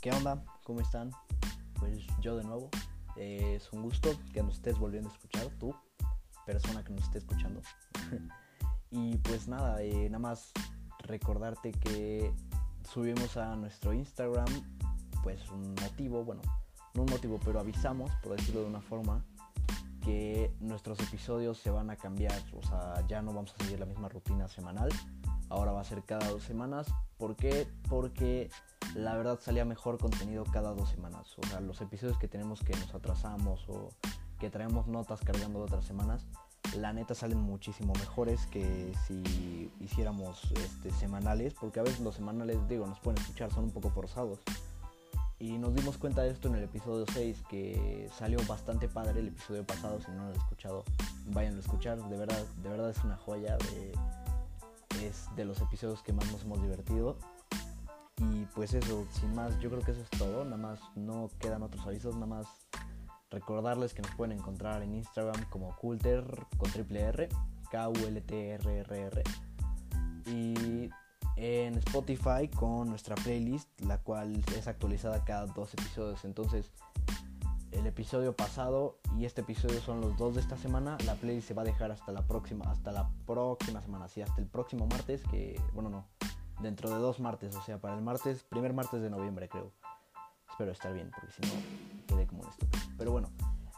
¿Qué onda? ¿Cómo están? Pues yo de nuevo. Es un gusto que nos estés volviendo a escuchar, tú, persona que nos esté escuchando. y pues nada, eh, nada más recordarte que subimos a nuestro Instagram pues un motivo, bueno, no un motivo, pero avisamos, por decirlo de una forma, que nuestros episodios se van a cambiar, o sea, ya no vamos a seguir la misma rutina semanal, ahora va a ser cada dos semanas. ¿Por qué? Porque la verdad salía mejor contenido cada dos semanas. O sea, los episodios que tenemos que nos atrasamos o que traemos notas cargando de otras semanas, la neta salen muchísimo mejores que si hiciéramos este, semanales, porque a veces los semanales, digo, nos pueden escuchar, son un poco forzados. Y nos dimos cuenta de esto en el episodio 6, que salió bastante padre el episodio pasado, si no lo han escuchado, vayan a escuchar, de verdad, de verdad es una joya de es de los episodios que más nos hemos divertido. Y pues eso, sin más, yo creo que eso es todo. Nada más no quedan otros avisos, nada más recordarles que nos pueden encontrar en Instagram como Coulter con triple R, K-U-L-T-R-R-R. Y en Spotify con nuestra playlist, la cual es actualizada cada dos episodios. Entonces, el episodio pasado y este episodio son los dos de esta semana. La playlist se va a dejar hasta la próxima, hasta la próxima semana, sí, hasta el próximo martes, que, bueno, no, dentro de dos martes, o sea, para el martes, primer martes de noviembre, creo. Espero estar bien, porque si no, quedé como un estúpido. Pero bueno,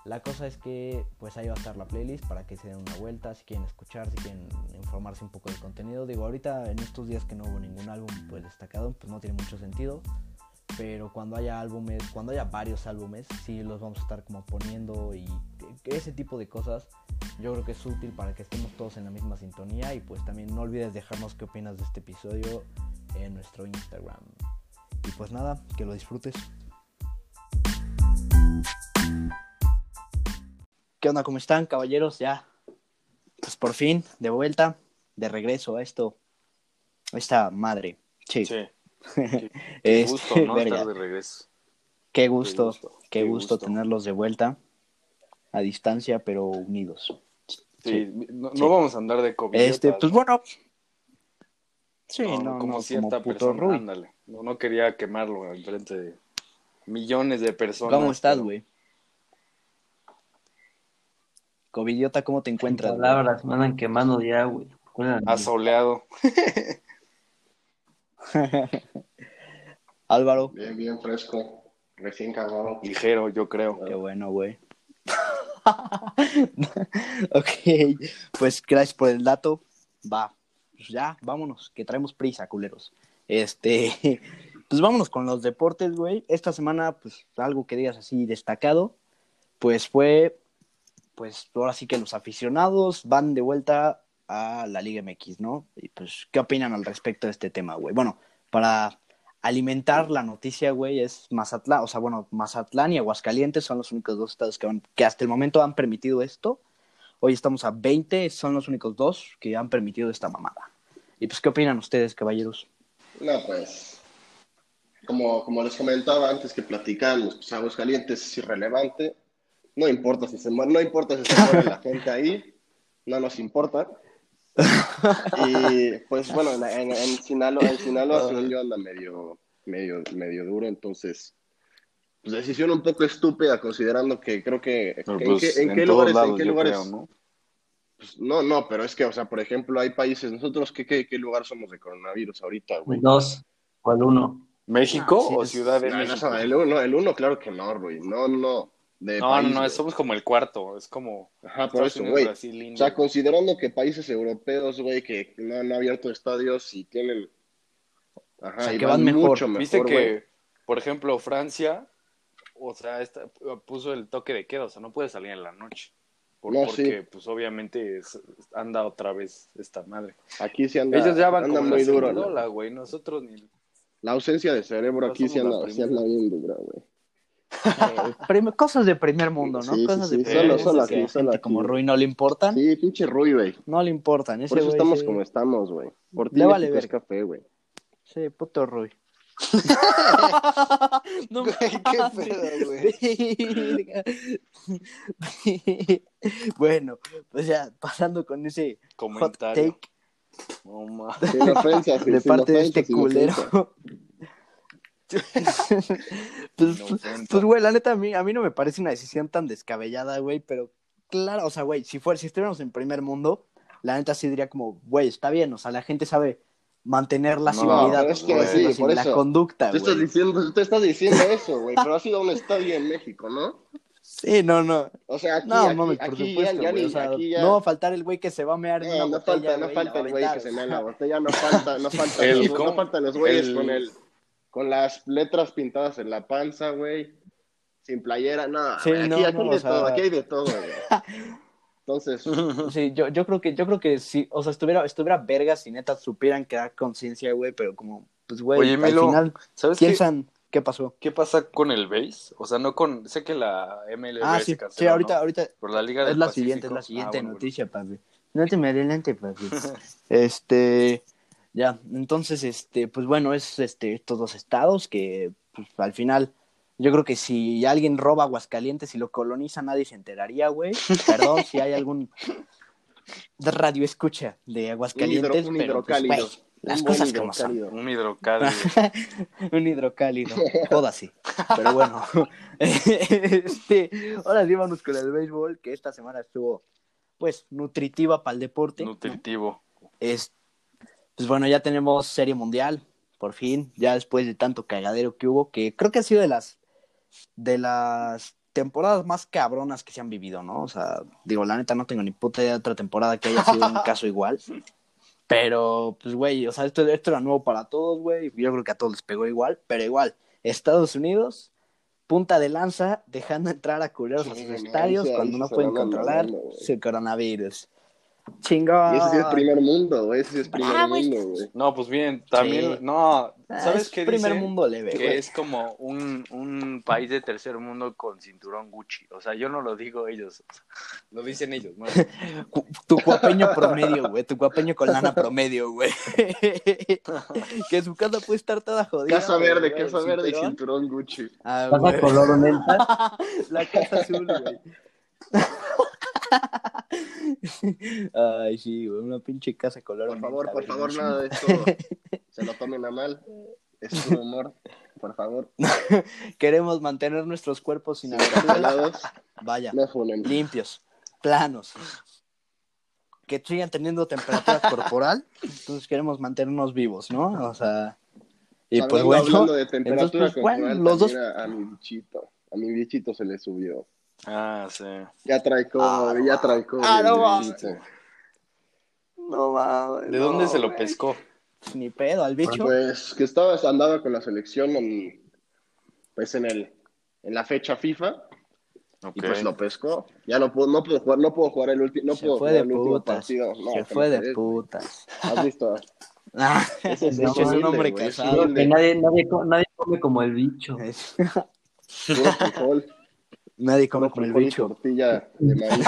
la cosa es que, pues ahí va a estar la playlist para que se den una vuelta, si quieren escuchar, si quieren informarse un poco del contenido. Digo, ahorita en estos días que no hubo ningún álbum, pues destacado, pues no tiene mucho sentido pero cuando haya álbumes, cuando haya varios álbumes, sí los vamos a estar como poniendo y ese tipo de cosas yo creo que es útil para que estemos todos en la misma sintonía y pues también no olvides dejarnos qué opinas de este episodio en nuestro Instagram. Y pues nada, que lo disfrutes. ¿Qué onda? ¿Cómo están, caballeros? Ya, pues por fin, de vuelta, de regreso a esto, a esta madre. Sí. sí. Qué, gusto, ¿no? Estar de regreso. Qué gusto, qué gusto, tenerlos de vuelta a distancia, pero unidos. Sí, No, vamos a andar de COVID. Este, pues bueno. Sí, no, como cierta persona, ándale. No, no quería quemarlo enfrente de millones de personas. ¿Cómo estás, güey? Covidiota, ¿cómo te encuentras? Palabras, me andan quemando ya, güey. Asoleado. Álvaro. Bien, bien fresco. Recién cagado. Ligero, yo creo. Qué bueno, güey. ok, pues gracias por el dato. Va, pues ya, vámonos, que traemos prisa, culeros. Este, pues vámonos con los deportes, güey. Esta semana, pues algo que digas así destacado, pues fue, pues ahora sí que los aficionados van de vuelta a la Liga MX, ¿no? Y pues, ¿qué opinan al respecto de este tema, güey? Bueno, para alimentar la noticia, güey, es Mazatlán, o sea, bueno, Mazatlán y Aguascalientes son los únicos dos estados que, que hasta el momento han permitido esto. Hoy estamos a 20, son los únicos dos que han permitido esta mamada. Y pues, ¿qué opinan ustedes, caballeros? No, pues, como, como les comentaba antes que platicamos, pues Aguascalientes es irrelevante. No importa si se no importa si se muere la gente ahí, no nos importa y pues bueno, en, en, Sinaloa, en Sinaloa yo anda medio, medio, medio duro, entonces, pues decisión un poco estúpida considerando que creo que, pues, en, qué lugares, en qué lugares, ¿no? Pues, no, no, pero es que, o sea, por ejemplo, hay países, nosotros, ¿qué, qué, qué lugar somos de coronavirus ahorita, güey? Dos, o el uno. ¿México o Ciudad de México? el uno, el uno, claro que no, güey, no, no no, no, no, somos como el cuarto, es como... Ajá, por eso, güey. O sea, considerando que países europeos, güey, que no han abierto estadios y tienen... Ajá, y que van, mejor. Mucho Viste que, por ejemplo, Francia, o sea, puso el toque de queda, o sea, no puede salir en la noche. porque, pues, obviamente anda otra vez esta madre. Aquí sí anda, Ellos ya van anda muy duro. güey, nosotros ni... La ausencia de cerebro aquí sí anda, sí anda bien dura, güey. Eh, cosas de primer mundo, ¿no? cosas de primer mundo. Solo, aquí, solo como Rui no le importan. Sí, pinche Rui, güey. No le importan.Ese Por eso estamos como estamos, güey. Por ti le vale ver café, güey. Sí, puto Rui. no, güey, qué pedo, güey. bueno, pues ya, pasando con ese comentario. Hot take, de parte de este culero. pues, pues, güey, la neta, a mí, a mí no me parece una decisión tan descabellada, güey, pero claro, o sea, güey, si, fuera, si estuviéramos en primer mundo, la neta sí diría como, güey, está bien, o sea, la gente sabe mantener la civilidad, es que, sí, por la conducta, güey. Estás diciendo, tú estás diciendo eso, güey, pero ha sido un estadio en México, ¿no? Sí, no, no. O sea, aquí, no, aquí, por supuesto, ya, o sea, no va a faltar el güey que se va a mear en no, una no falta, no falta el güey que se mea en la botella, no falta, no falta, el, los, no faltan los güeyes con el, con las letras pintadas en la panza, güey, sin playera, sí, aquí, no, aquí, hay de todo, aquí hay de todo, güey. Entonces, sí, yo, yo creo que, yo creo que sí, o sea, estuviera, estuviera verga si neta supieran que da conciencia, güey, pero como, pues, güey, al final ¿sabes piensan, ¿Qué pasó? ¿Qué pasa con el base? O sea, no con. Sé que la MLB ah, sí, sí, ahorita, ahorita. Por la Liga Es la siguiente, es la siguiente ah, noticia, papi. No te me adelante, papi. este. Ya, entonces, este, pues bueno, es este, estos dos estados que, pues, al final, yo creo que si alguien roba Aguascalientes y lo coloniza, nadie se enteraría, güey. Perdón si hay algún radio escucha de Aguascalientes, un pero pues, las cosas como son. Un hidrocálido. un hidrocálido. Joda sí. Pero bueno. este, ahora sí vamos con el béisbol, que esta semana estuvo, pues, nutritiva para el deporte. Nutritivo. Es, pues bueno, ya tenemos Serie Mundial, por fin, ya después de tanto cagadero que hubo, que creo que ha sido de las, de las temporadas más cabronas que se han vivido, ¿no? O sea, digo, la neta no tengo ni puta idea de otra temporada que haya sido un caso igual. Pero, pues, güey, o sea, esto, esto era nuevo para todos, güey. Yo creo que a todos les pegó igual, pero igual. Estados Unidos, punta de lanza, dejando entrar a culeros a sus estadios cuando no pueden controlar su coronavirus. Chingón. Y ese sí es primer mundo, ese sí es primer ah, mundo, güey. No, pues bien, también, no, ah, ¿sabes qué primer mundo leve, Que es como un, un país de tercer mundo con cinturón Gucci. O sea, yo no lo digo ellos, lo dicen ellos, ¿no? tu guapeño promedio, güey, tu guapeño con lana promedio, güey. que su casa puede estar toda jodida. Casa verde, casa verde y cinturón Gucci. Ah, casa color menta. La casa azul, güey. Ay, sí, güey, una pinche casa color. Por favor, por favor, nada de esto se lo tomen a mal. Es un humor, por favor. Queremos mantener nuestros cuerpos sin Vaya, limpios, planos. Que sigan teniendo temperatura corporal. Entonces queremos mantenernos vivos, ¿no? O sea. Y pues bueno. Hablando de temperatura entonces, pues, corporal, los dos... a mi bichito. A mi bichito se le subió. Ah, sí. Ya trae ah, ya trae Ah, no mames. No mames. ¿De dónde se lo pescó? Ni pedo, al bicho. Pues que estaba, andaba con la selección en, pues en el, en la fecha FIFA. Y pues lo pescó. Ya no puedo, no puedo jugar, no puedo jugar el último, no se fue de putas. se fue de putas. ¿Has visto? Ah, ese es, es un hombre casado. Que nadie, nadie, nadie come como el bicho. Puro frijol. Nadie come con el bicho. Tortilla de maíz.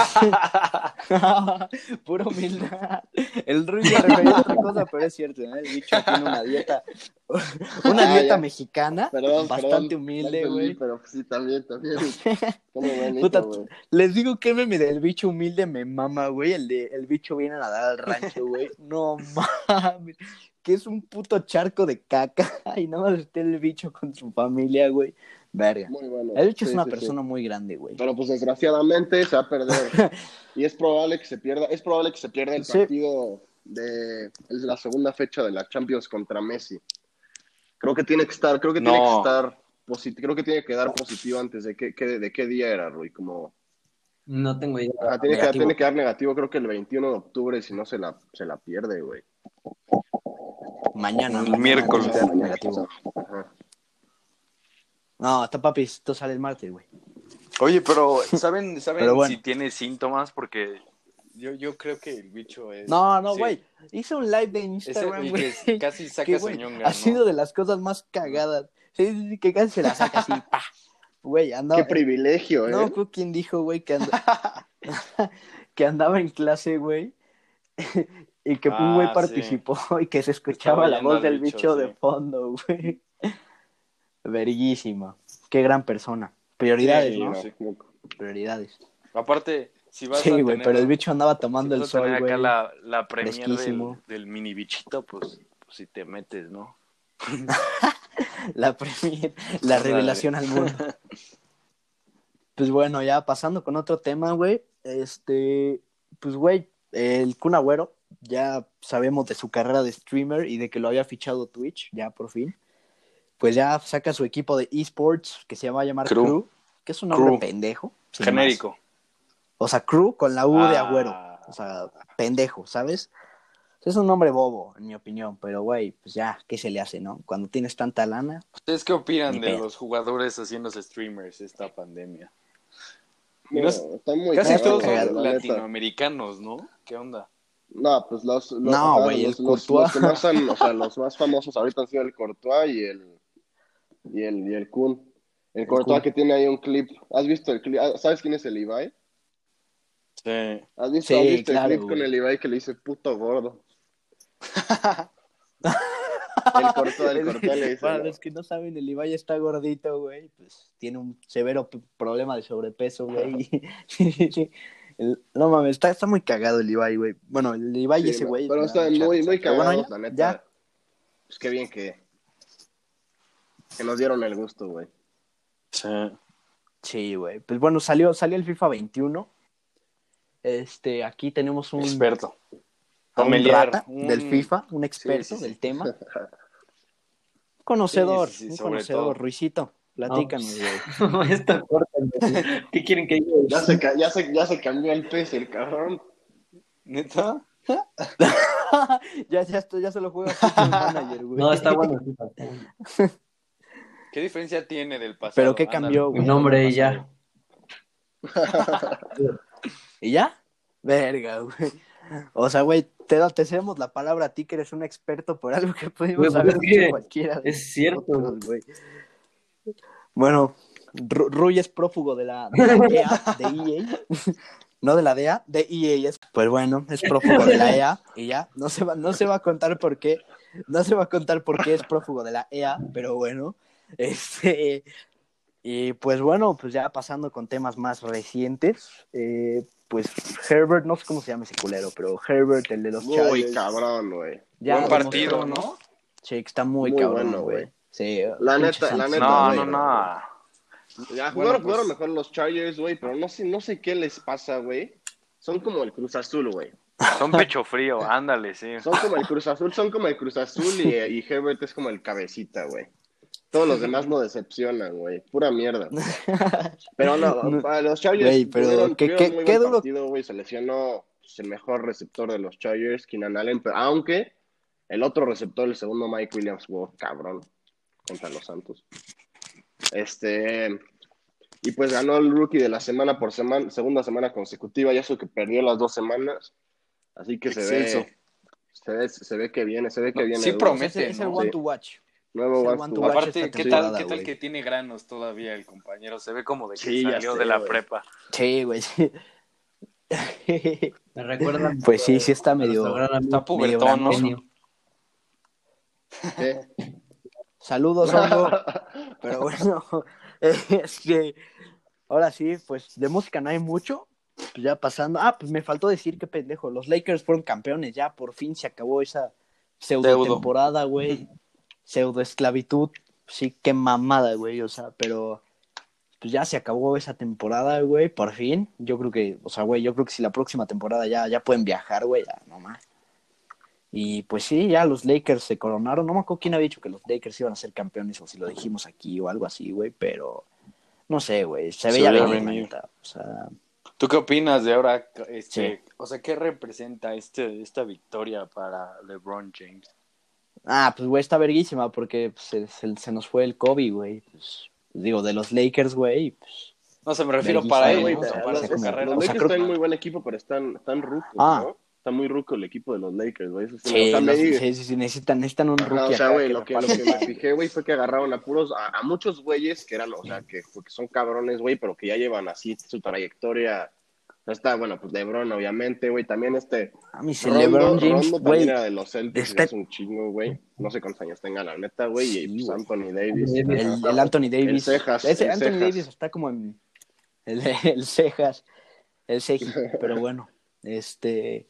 Puro humildad. El ruido refería a otra cosa, pero es cierto, ¿eh? El bicho tiene una dieta, una ah, dieta mexicana bastante humilde, güey. Pero sí, también, también. les digo que meme del bicho humilde me mama, güey. El de el bicho viene a nadar al rancho, güey. No mames. Que es un puto charco de caca. Y nada más esté el bicho con su familia, güey. Verga. Muy bueno. El bicho es una persona muy grande, güey. Pero pues desgraciadamente se va a perder. y es probable que se pierda, es probable que se pierda el partido de, la segunda fecha de la Champions contra Messi. Creo que tiene que estar, creo que tiene que estar positivo, creo que tiene que dar positivo antes de qué, de qué día era, Rui, como no tengo idea. tiene, que, tiene, que, dar negativo, creo que el 21 de octubre, si no se la, se la pierde, güey. Mañana. El miércoles. Negativo. Ajá. No, hasta papi, esto sale el martes, güey. Oye, pero ¿saben, saben si tiene síntomas? Porque yo, yo creo que el bicho es. No, no, güey. Hizo un live de Instagram, güey. Casi saca su Ha sido de las cosas más cagadas. Sí, sí, sí, que casi se la saca así, pa. Güey, andaba. Qué privilegio, ¿eh? No, creo quién dijo, güey, que, que andaba en clase, güey. y que un güey ah, participó y que se escuchaba la voz del bicho, de fondo, güey. Verguísima. Qué gran persona. Prioridades, ¿no? Prioridades. Aparte, si vas sí, güey, pero el bicho andaba tomando el sol, güey. acá la, la premier del, del, mini bichito, pues, pues si te metes, ¿no? la Premier, la revelación al mundo. Pues bueno, ya pasando con otro tema, güey. Este, pues güey, el Kun Agüero, ya sabemos de su carrera de streamer y de que lo había fichado Twitch, ya por fin. Pues ya saca su equipo de esports que se llama a llamar Crew, que es un nombre pendejo. Genérico. O sea, Crew con la U de Ah. Agüero. O sea, pendejo, ¿sabes? Es un nombre bobo, en mi opinión, pero güey, pues ya, ¿qué se le hace, no? Cuando tienes tanta lana, ¿Ustedes qué opinan de pedo. los jugadores haciéndose streamers esta pandemia? No, no- está muy Casi todos son latinoamericanos, ¿no? ¿Qué onda? No, pues los, los, No, güey, los, el los- Courtois. los que más han, o sea, los más famosos ahorita han sido el Courtois y el y el y el Kun. El Courtois Kun. que tiene ahí un clip. ¿Has visto el clip? Ah, ¿Sabes quién es el Ibai? Sí. ¿Has visto, Sí, has visto claro, el clip güey. con el Ibai que le dice puto gordo? El Courtois, el Courtois le dice. Para los que no saben, el Ibai está gordito, güey. Pues tiene un severo problema de sobrepeso, güey. El- no mames, está, está muy cagado el Ibai, güey. Bueno, el Ibai y Sí, ese güey. Pero está muy, muy Pero bueno, ya, la neta. ya. Pues qué bien que, que nos dieron el gusto, güey. Sí. Sí, güey. Pues bueno, salió, salió el FIFA 21. Este, aquí tenemos un, Experto. un Sommelier, rata un- del FIFA, un experto Sí, sí, sí. del tema. Conocedor, Sí, sí, sí, un conocedor, todo. Ruisito. Platícanos, güey. Está corta. ¿Qué quieren que diga? Ya se, ya, se, ya se cambió el pez, el cabrón. ¿Neta? ya, ya, esto- ya se lo juega Football Manager, güey. No, está bueno. ¿Qué diferencia tiene del pasado? Pero qué cambió, güey. Un nombre y ya. ¿Y ya? Verga, güey. O sea, güey, te, te hacemos la palabra a ti que eres un experto por algo que pudimos Güey, pues haber es dicho que cualquiera. de Es cierto. nosotros, güey. Bueno, Ru- Rui es prófugo de la, de la EA, de EA. No de la DEA, de EA. Es, pues bueno, es prófugo de la EA y ya. No se, va, no se va a contar por qué. No se va a contar por qué es prófugo de la EA, pero bueno. Este, y pues bueno, pues ya pasando con temas más recientes. eh, pues Herbert, no sé cómo se llama ese culero, pero Herbert, el de los Muy Chargers. cabrón, güey. ya Buen demostró, partido, ¿no? Sí, que está muy, Muy cabrón, güey. Sí, La neta, la neta, No, güey. no, no. Ya Bueno, jugaron, pues- jugaron mejor los Chargers, güey, pero no sé, no sé qué les pasa, güey. Son como el Cruz Azul, güey. Son pecho frío, ándale, sí. Son como el Cruz Azul, son como el Cruz Azul y, y Herbert es como el cabecita, güey. Todos los demás lo decepcionan, güey. Pura mierda. Pero no, No. para los Chargers Güey, pero tuvieron, qué- tuvieron qué- muy qué buen duro- partido, güey. Se lesionó pues, el mejor receptor de los Chargers, Keenan Allen, pero aunque el otro receptor, el segundo Mike Williams, jugó cabrón contra los Santos. Este, y pues ganó el rookie de la semana por semana, segunda semana consecutiva, ya eso que perdió las dos semanas. Así que se ve, se ve, se ve que viene, se ve que No, viene. sí duro. promete. es, es el ¿no? one Sí. to watch. Nuevo es One to Aparte, ¿qué tal, temporada, ¿qué tal güey. que tiene granos todavía el compañero? Se ve como de que Sí, salió sé, de la prepa. Sí, güey, sí. Me recuerda. Pues sí, sí está medio- Está pubertón, ¿no? Saludos, hongo. Pero bueno, este, ahora sí, pues de música no hay mucho. Pues ya pasando. Ah, pues me faltó decir que pendejo. Los Lakers fueron campeones. Ya por fin se acabó esa pseudo Deudo. temporada, güey. Pseudo esclavitud. Sí, qué mamada, güey. O sea, pero pues ya se acabó esa temporada, güey. Por fin. Yo creo que, o sea, güey, yo creo que si la próxima temporada ya, ya pueden viajar, güey, ya, no más. Y pues sí, ya los Lakers se coronaron. No me acuerdo quién había dicho que los Lakers iban a ser campeones o si lo dijimos aquí o algo así, güey, pero no sé, güey. Se veía venir. neta. O sea, ¿Tú qué opinas de ahora? Este, O sea, ¿qué representa este, esta victoria para LeBron James? Ah, pues güey, está verguísima porque pues, se, se- se nos fue el Kobe, güey. Pues, digo, de los Lakers, güey, pues. No sé, me refiero para él, güey, ¿no? O sea, pero para los- su como- carrera. Los o sea, Lakers creo- están muy buen equipo, pero están, están rucos, Ah. ¿no? Está muy ruco el equipo de los Lakers, güey. Eso sí, Sí, o los- sí, sí, sí, necesitan, necesitan un rookie o sea, güey, lo, que, lo reparte. que me fijé, güey, fue que agarraron a puros, a, a muchos güeyes que eran, o sea, que, que son cabrones, güey, pero que ya llevan así su trayectoria. Está, bueno, pues LeBron, obviamente, güey, también este. A mí sí, Rondo, LeBron James, Rondo güey. también era de los Celtics, está- es un chingo, güey. No sé cuántos años tenga la neta, güey, y pues. Anthony Davis. El- El, el Anthony Davis. El Cejas, Ese el Anthony Cejas. Davis está como en. El, el Cejas. El Ceji. Pero bueno. Este.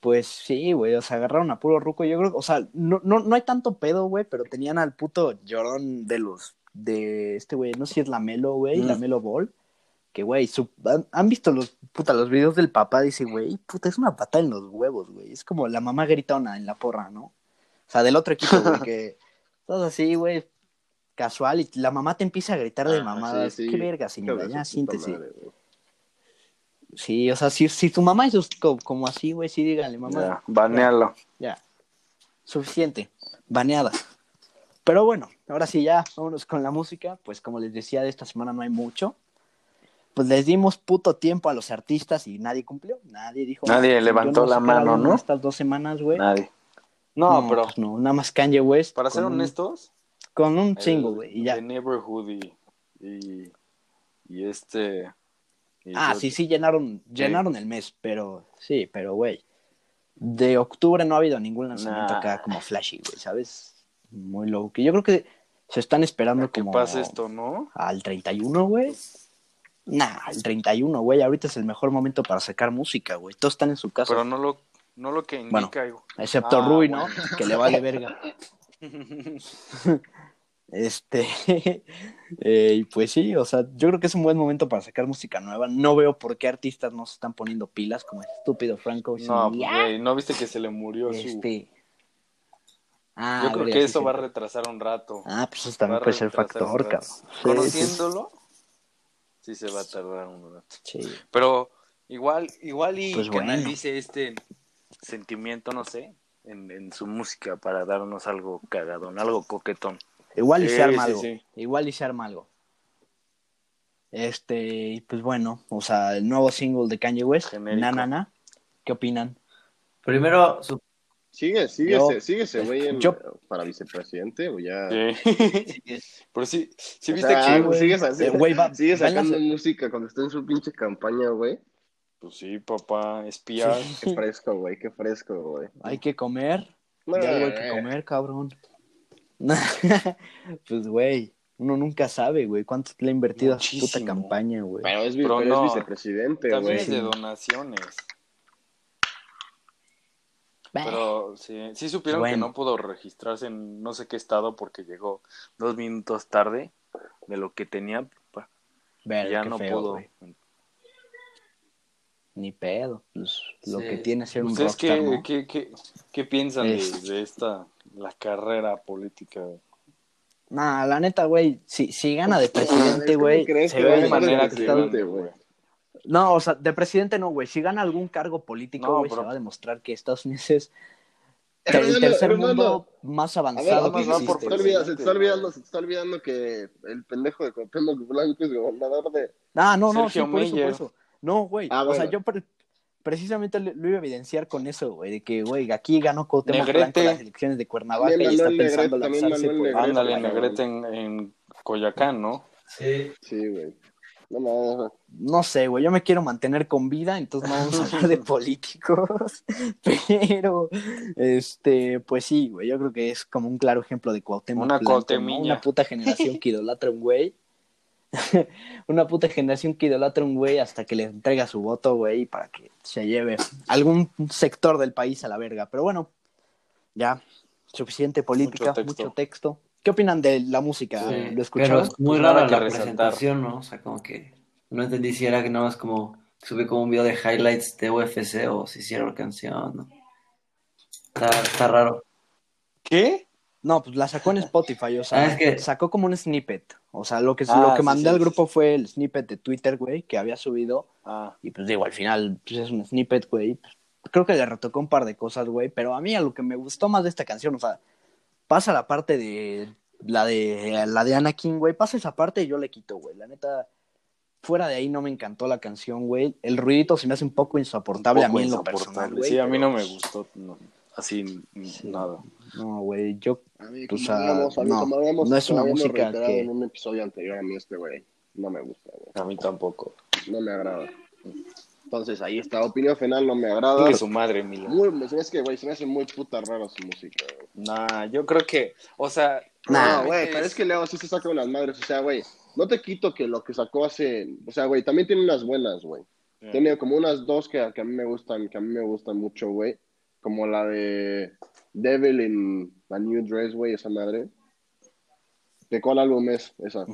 pues sí, güey, o sea, agarraron a puro ruco. Yo creo, o sea, no, no, no hay tanto pedo, güey, pero tenían al puto llorón de los, de este güey, no sé si es la Melo, güey, la Mm. Melo Ball. Que, güey, su- han, han visto los, puta, los videos del papá, dice, güey, puta, es una patada en los huevos, güey. Es como la mamá gritona en la porra, ¿no? O sea, del otro equipo, güey, que todos así, güey, casual, y la mamá te empieza a gritar de Ah, mamadas. sí, sí. Qué verga, señora, de ya, siéntese. madre. Sí, o sea, si, si tu mamá es co- como así, güey, sí, díganle, mamá, Ya, banealo. ya, suficiente, baneada. Pero bueno, ahora sí ya, vámonos con la música, pues como les decía, de esta semana no hay mucho. Pues les dimos puto tiempo a los artistas y nadie cumplió, nadie dijo. Nadie "Ah, yo levantó no la mano, ¿no? Estas dos semanas, güey. Nadie. No, pero pues no, nada más Kanye West. para ser un- honestos, Con un single, güey, y ya. The Neighborhood y, y, y este. y Ah, yo- sí, sí, llenaron, llenaron el mes, pero sí, pero güey. De octubre no ha habido ningún lanzamiento Nah. acá como flashy, güey, ¿sabes? Muy low. Que yo creo que se están esperando Que como pase esto, ¿no? al 31, güey. Nah, el 31, güey. Ahorita es el mejor momento para sacar música, güey. Todos están en su casa. Pero no lo, no lo que Bueno. indica. güey. Excepto Ah, Rui, bueno. ¿no? Que le vale verga. Este. eh, y pues sí, o sea, yo creo que es un buen momento para sacar música nueva. No veo por qué artistas no se están poniendo pilas como el estúpido Franco. No, güey, ¿no viste que se le murió su...? este. Ah, Yo creo que sí, eso sí. va a retrasar un rato. Ah, pues eso también puede ser factor, cabrón. Sí, Conociéndolo, sí se va a tardar un rato. Sí. Pero igual, igual y Pues bueno. canalice este sentimiento, no sé, en, en su música para darnos algo cagadón, algo coquetón. Igual y Sí, se arma sí, algo. sí. Igual y se arma algo. Este, y pues bueno, o sea, el nuevo single de Kanye West, Genérico. Na Na Na. ¿Qué opinan? Primero, su- Sigue, sigue, Yo- ese, sigue ese güey en- yo- para vicepresidente o ya. Sí. Pero sí, sí O viste sea, que, güey. sigues güey, va- la sacando música cuando está en su pinche campaña, güey. pues sí, papá, espía. Qué fresco, güey, qué fresco, güey. Hay que comer. No, algo hay que comer, cabrón. pues, güey, uno nunca sabe, güey, cuánto le ha invertido a su puta campaña, güey. Pero es, Pero pero no, es vicepresidente, También güey. es de donaciones. Pero sí, sí supieron que no pudo registrarse en no sé qué estado porque llegó dos minutos tarde de lo que tenía. ya no feo, pudo. Ni pedo. Pues, lo que tiene ser un ¿Ustedes rockstar, qué, ¿no? qué, qué, qué piensan de, Es- de esta, la carrera política? Nah, la neta, güey, si, si gana de ¿Cómo presidente, güey, se ve de manera que güey? No, o sea, de presidente no, güey. Si gana algún cargo político, No, güey, pero- se va a demostrar que Estados Unidos es ter- el tercer mundo más ver, avanzado más que se, por existe. está olvidando, se te está olvidando, se te está olvidando que el pendejo de Cuauhtémoc Blanco es gobernador de... Ah, no, no, sí, por eso, por eso. No, güey. Ah, O sea, yo pre- precisamente lo, iba a evidenciar con eso, güey, de que, güey, aquí ganó Cuauhtémoc Negrete. Blanco las elecciones de Cuernavaca y está pensando Negrete, lanzarse por... Ándale. Negrete en, en Coyacán, ¿no? sí. Sí, güey. No sé, güey, yo me quiero mantener con vida, entonces no vamos a hablar de políticos, pero, este, pues sí, güey, yo creo que es como un claro ejemplo de Cuauhtémoc Una Blanco. Una puta generación que idolatra a un güey, una puta generación que idolatra a un güey hasta que le entrega su voto, güey, para que se lleve algún sector del país a la verga, pero bueno, ya, suficiente política, Mucho mucho texto. ¿Qué opinan de la música? Sí, ¿Lo Pero escucharon? es muy Pues rara la presentación, ¿no? O sea, como que no entendí si era que nada más como subí como un video de highlights de UFC o si hicieron canción, ¿no? Está, está raro. ¿Qué? No, pues la sacó en Spotify, o sea, Ah, es que- sacó como un snippet. O sea, lo que, Ah, lo que sí, mandé sí, al sí. grupo fue el snippet de Twitter, güey, que había subido. Ah, Y pues digo, al final, pues es un snippet, güey. Pues, creo que le retocó un par de cosas, güey. Pero a mí a lo que me gustó más de esta canción, o sea, pasa la parte de la de la de Anakin, güey. Pasa esa parte y yo le quito, güey. La neta, fuera de ahí no me encantó la canción, güey. El ruidito se me hace un poco insoportable un a poco mí en lo insoportable. personal, güey. Sí, a mí pero, no me pues, gustó no, así Sí. nada. No, güey, yo A mí, Pues, como ah, habíamos- no, como habíamos- no es una música que- en un episodio anterior a mí este güey no me gusta, güey. A mí tampoco. No me agrada. Entonces, ahí está. Opinión final, no me agrada. Su madre, Milo. Muy, hace que, güey, se me hace muy puta rara su música, güey. Nah, yo creo que, o sea, Nah, No, güey, pero es que Leo sí se saca unas madres. O sea, güey, no te quito que lo que sacó hace. O sea, güey, también tiene unas buenas, güey. Tiene como unas dos que, que a mí me gustan, que a mí me gustan mucho, güey. como la de Devil in a New Dress, güey, esa madre. ¿De cuál álbum es esa?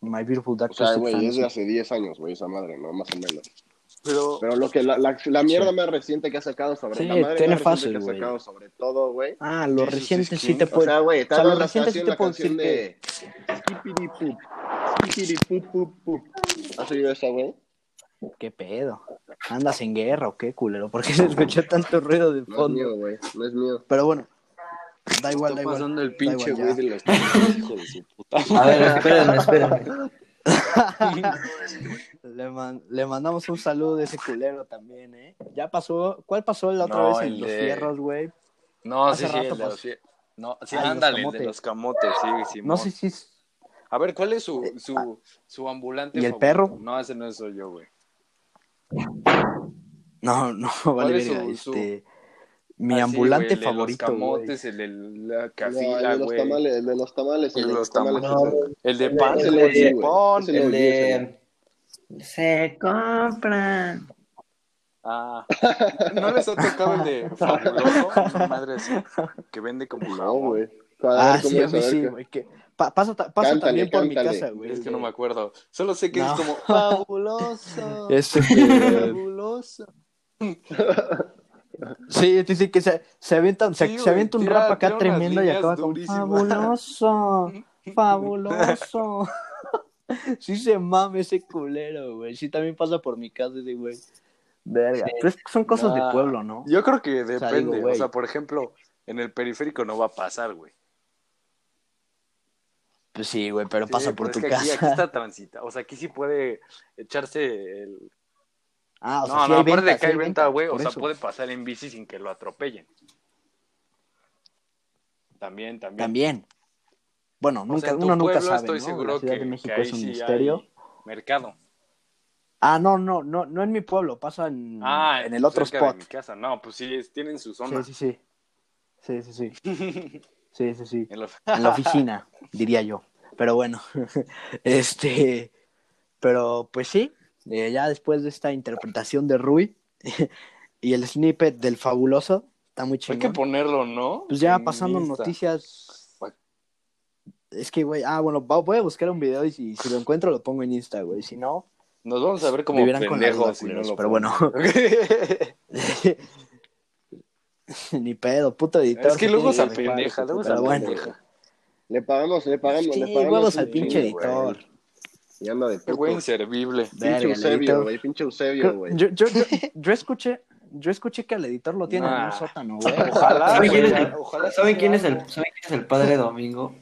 My Beautiful Dark O sea, güey, es de hace 10 años, güey, esa madre, ¿no? Más o menos. Pero, Pero lo que la, la, la mierda más reciente que ha sacado sobre Sí, la madre tiene más reciente fácil, que ha güey. sacado sobre todo, güey. Ah, recientes is sí te O puedo. sea, güey, o sea, la recientes sí te puedo decir que. de Poop. Poop Poop Poop. ¿Has oído esa, güey? ¿Qué pedo? ¿Andas en guerra o qué, culero? ¿Por qué se escuchó tanto ruido de No es fondo? mío, güey, no es mío. Pero bueno, da igual, da está igual. pasando el pinche güey de los tacos, hijo de su puta A ver, espérenme, espérenme. le, man- le mandamos un saludo de ese culero también, ¿eh? Ya pasó. ¿Cuál pasó la otra No, vez en los de- fierros, güey? No, Hace sí, sí, rato el de los fie- No, sí, Ah, los ándale, el camotes. de los camotes, sí, sí. No sé si es. A ver, ¿cuál es su, su, su ambulante ¿Y el favorito? perro? No, ese no soy yo, güey. No, no, ¿Cuál vale, es verga, su- su- este. Mi Ah, sí, ambulante güey, el de favorito, Los güey. camotes, el de la No, el de los güey. tamales, el de los tamales, el El de de los los tamales. tamales. ese. El de El pan, el de- el pan. ese El ese de. Se compran. Ah, ¿no les ha tocado el de fabuloso? Madre así, que vende como No, güey. Ah, ¿cómo sí, a mí sí, güey. que- pa- Paso, ta- paso Cántale, también por mi casa, güey. Es que el no me acuerdo. Solo sé que No. es como fabuloso. Este, fabuloso. Sí, sí, sí, que se, se avienta, se, Sí, se avienta un tira- rap acá tremendo y acaba con fabuloso, fabuloso. Sí se mame ese culero, güey. Sí también pasa por mi casa ese güey. Verga. Pero es que son cosas Nah. de pueblo, ¿no? Yo creo que sea, depende. digo, o sea, por ejemplo, en el periférico no va a pasar, güey. Pues sí, güey, pero Sí, pasa por tu es que aquí, casa. aquí está transita. O sea, aquí sí puede echarse el. Ah, o sea, no, sí no, hay aparte venta, de que hay venta, güey. O sea, eso. puede pasar en bici sin que lo atropellen. También, también. También. Bueno, O nunca, sea, en tu uno nunca pueblo sabe, estoy ¿no? seguro La Ciudad que, de México que es un sí misterio. mercado. Ah, no, no, no, no en mi pueblo, pasa en, Ah, en el otro spot. De mi casa. No, pues sí, tienen su zona. Sí, sí, sí. Sí, sí, sí. Sí, sí, sí. En la- En la oficina, diría yo. Pero bueno, este, pero pues sí, eh, ya después de esta interpretación de Rui y el snippet del fabuloso, está muy Hay chingón. que ponerlo, ¿no? Pues ya pasando noticias. Es que, güey, ah, bueno, va- voy a buscar un video y si, si lo encuentro lo pongo en Insta, güey. Si no, Nos vamos a ver como pendejos si no lo pero ponemos. ni pedo, puto editor. es que luego se apendeja, luego se bueno. Le pagamos, le pagamos, Sí, le pagamos. al pinche güey. Y anda de Qué güey puto. inservible. Pinche Eusebio, güey. Pinche Eusebio, güey. Yo, yo, yo, yo escuché, yo escuché que al editor lo tienen en un sótano, güey. Ojalá, ¿Saben quién es el, ojalá ¿saben quién es el, algo. ¿saben quién es el padre Domingo?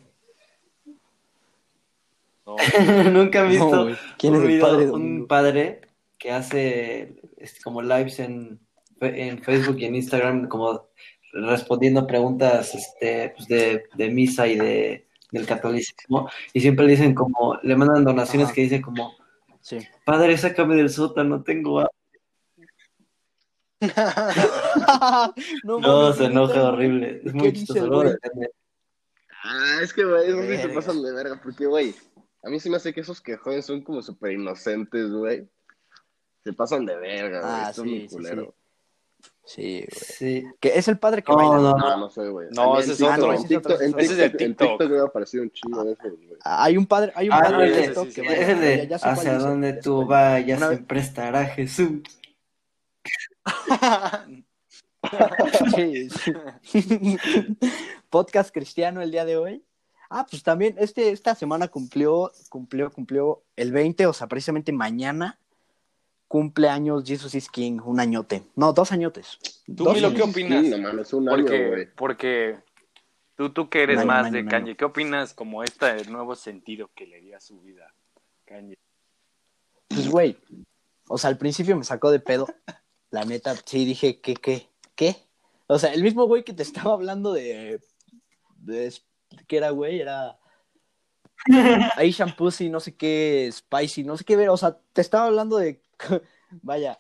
No, Nunca han visto No. ¿Quién un es el video- padre un padre que hace como lives en, en Facebook y en Instagram como respondiendo preguntas este, pues de, de misa y de, del catolicismo y siempre le dicen como, le mandan donaciones Ajá. que dicen como, Sí. padre, sácame del sótano, tengo hambre". no, No, se enoja horrible, es ¿Qué muy chistoso. Ah, es que, güey, se Verga. pasan de verga. Porque, güey, a mí sí me hace que esos quejones son como súper inocentes, güey. Se pasan de verga, güey. Ah, Esto sí, es muy sí, culero. Sí, güey. Sí. Que es el padre que No, baila. no, No, no sé, güey. No, ese en es otro. En TikTok, en Ese es de TikTok, en me ha aparecido un chingo de esos, güey. Hay un padre, hay un Ah, padre no, de ese TikTok sí, que sí. baila. El hacia donde tú vayas vez- prestará Jesús. Sí, sí. Podcast cristiano el día de hoy. Ah, pues también este, esta semana cumplió, cumplió, cumplió el 20, o sea, precisamente mañana cumple años Jesus is King, un añote. No, dos añotes. ¿Tú, Dos Milo, años. qué opinas? Sí, no mames, un año, Porque, güey. porque tú, tú que eres año, más año, de Kanye, año. ¿qué opinas como este nuevo sentido que le dio a su vida Kanye? Pues, güey, o sea, al principio me sacó de pedo. La neta, sí dije, ¿qué, qué, qué? O sea, el mismo güey que te estaba hablando de. de ¿Qué era, güey? Era. Asian Pussy, no sé qué, Spicy, no sé qué ver. O sea, te estaba hablando de. Vaya,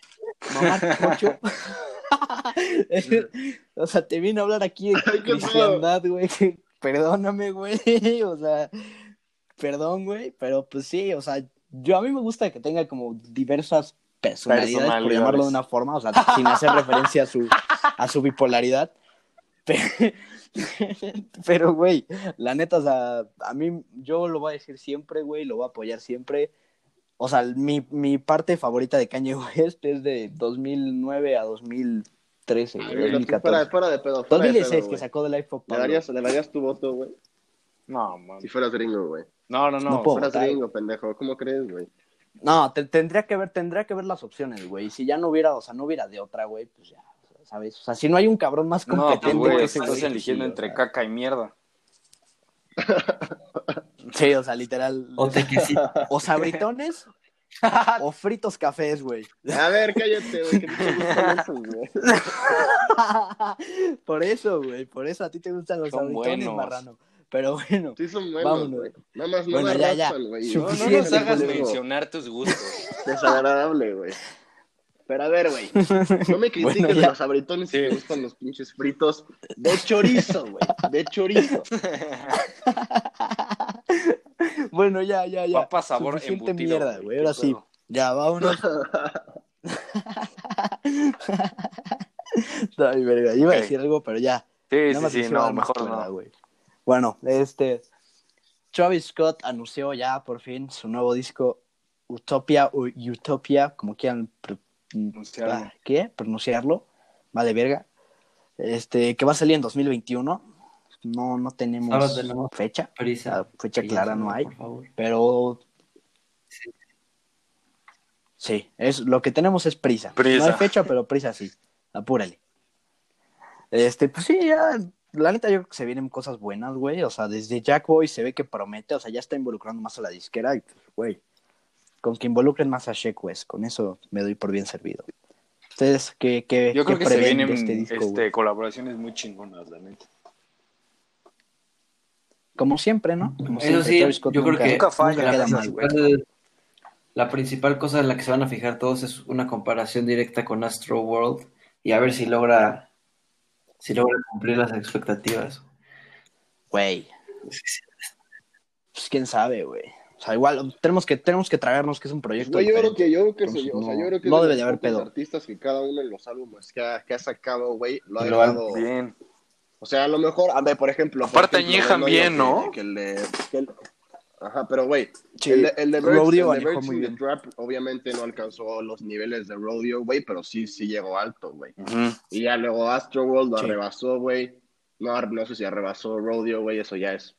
mamá cocho. o sea, te vine a hablar aquí de Ay, cristiandad, güey. Perdóname, güey. O sea, perdón, güey. Pero pues sí, o sea, yo a mí me gusta que tenga como diversas personalidades, por llamarlo de una forma, o sea, sin hacer referencia a su, a su bipolaridad. Pero, güey, la neta, o sea, a mí, yo lo voy a decir siempre, güey, lo voy a apoyar siempre. O sea, mi, mi parte favorita de Kanye West es de 2009 a 2013, güey, 2014. Fuera, de pedo. 2016, que sacó of Pablo. ¿Le darías, ¿Le darías tu voto, güey? No, man. Si fueras gringo, güey. No, no, no. no puedo fueras gringo, pendejo. ¿Cómo crees, güey? No, te, tendría que ver, tendría que ver las opciones, güey. Si ya no hubiera, o sea, no hubiera de otra, güey, pues ya, ¿sabes? O sea, si no hay un cabrón más competente no, pues, güey, estás eligiendo entre caca y mierda. Sí, o sea, literal. O tequecito. O sabritones o fritos cafés, güey. A ver, cállate, güey, que te gustan esos, güey. por eso, güey, por eso a ti te gustan los son sabritones, buenos. marrano. Pero bueno, sí son buenos, güey. Nada más no bueno, me ya, ya. güey. No, no nos hagas mencionar tus gustos. Desagradable, güey. Pero a ver, güey. No me critiques bueno, de los abritones sí. que me gustan los pinches fritos de chorizo, güey. De chorizo. bueno, ya, ya, ya. Papa sabor Suficiente embutido, mierda, güey. Ahora sí. Ya, vámonos. Ay, verga. Iba a decir algo, pero ya. Sí, Nada sí, sí. No, mejor no. güey. Bueno, este. Travis Scott anunció ya por fin su nuevo disco Utopia o Utopia, como quieran pronunciarlo. ¿Qué? Pronunciarlo. Vale, verga. Este, que va a salir en 2021. No, no tenemos tenemos fecha. Prisa. Fecha Prisa, clara no hay. por favor. Pero Sí. sí, es, lo que tenemos es prisa. Prisa. No hay fecha, pero prisa sí. Apúrale. Este, pues sí, ya. La neta, yo creo que se vienen cosas buenas, güey. O sea, desde Jack Boy se ve que promete, o sea, ya está involucrando más a la disquera y, pues, güey, con que involucren más a Sheck West, con eso me doy por bien servido. ¿Ustedes qué, qué, Yo creo qué que se vienen este disco, este, colaboraciones muy chingonas, la neta. Como siempre, ¿no? Como Eso siempre, sí, yo creo que nunca falla, nunca queda la, mal, güey. la principal cosa en la que se van a fijar todos es una comparación directa con Astro World y a ver si logra si logra cumplir las expectativas. Güey, pues quién sabe, güey. O sea, igual tenemos que, tenemos que tragarnos que es un proyecto. Güey, yo creo que, yo creo que, Entonces, sí, o sea, no- yo creo que no es debe los de haber pedo. artistas que cada uno de los álbumes que ha, que ha sacado, güey, lo ha dejado. Bien. O sea, a lo mejor, a ver, por ejemplo. Aparte añejan bien, que- ¿no? Que el de. que el- Ajá, pero güey, Sí, el de, el de Birds, Rodeo el de Birds muy bien. Trap obviamente no alcanzó los niveles de Rodeo, güey, pero sí, sí llegó alto, güey. Y ya luego Astro World lo Sí. rebasó, güey. No, no sé si arrebasó Rodeo, güey, eso ya es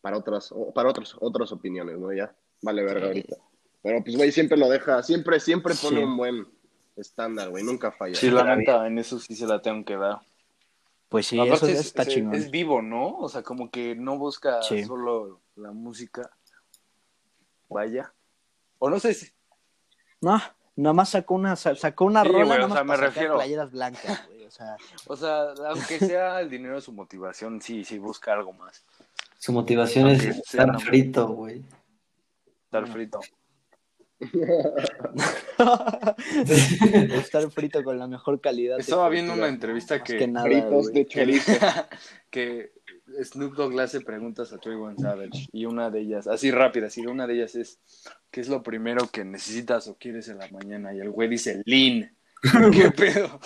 para otras, o- para otros, otras opiniones, ¿no? Ya, vale verga Sí. ahorita. Pero pues, güey, siempre lo deja, siempre, siempre pone Sí. un buen estándar, güey, nunca falla. Sí, la neta, en eso sí se la tengo que dar. Pues sí, Aparte eso es, está es- chingón. es vivo, ¿no? O sea, como que no busca Sí. solo la música. Vaya. O no sé si... No, nada más sacó una, sa- sacó una Sí, rola güey, nada o más me sacar refiero. playeras blancas, güey. O sea, O sea, aunque sea el dinero de su motivación, sí, sí busca algo más. Su motivación es Aunque estar frito, güey. Estar frito. estar frito con la mejor calidad. Estaba viendo una entrevista que, que nada, Fritos güey. de chorizo. que Snoop Dogg le hace preguntas a Trey One Savage y una de ellas, así rápida, así una de ellas es ¿qué es lo primero que necesitas o quieres en la mañana? Y el güey dice Lean. ¿Qué pedo?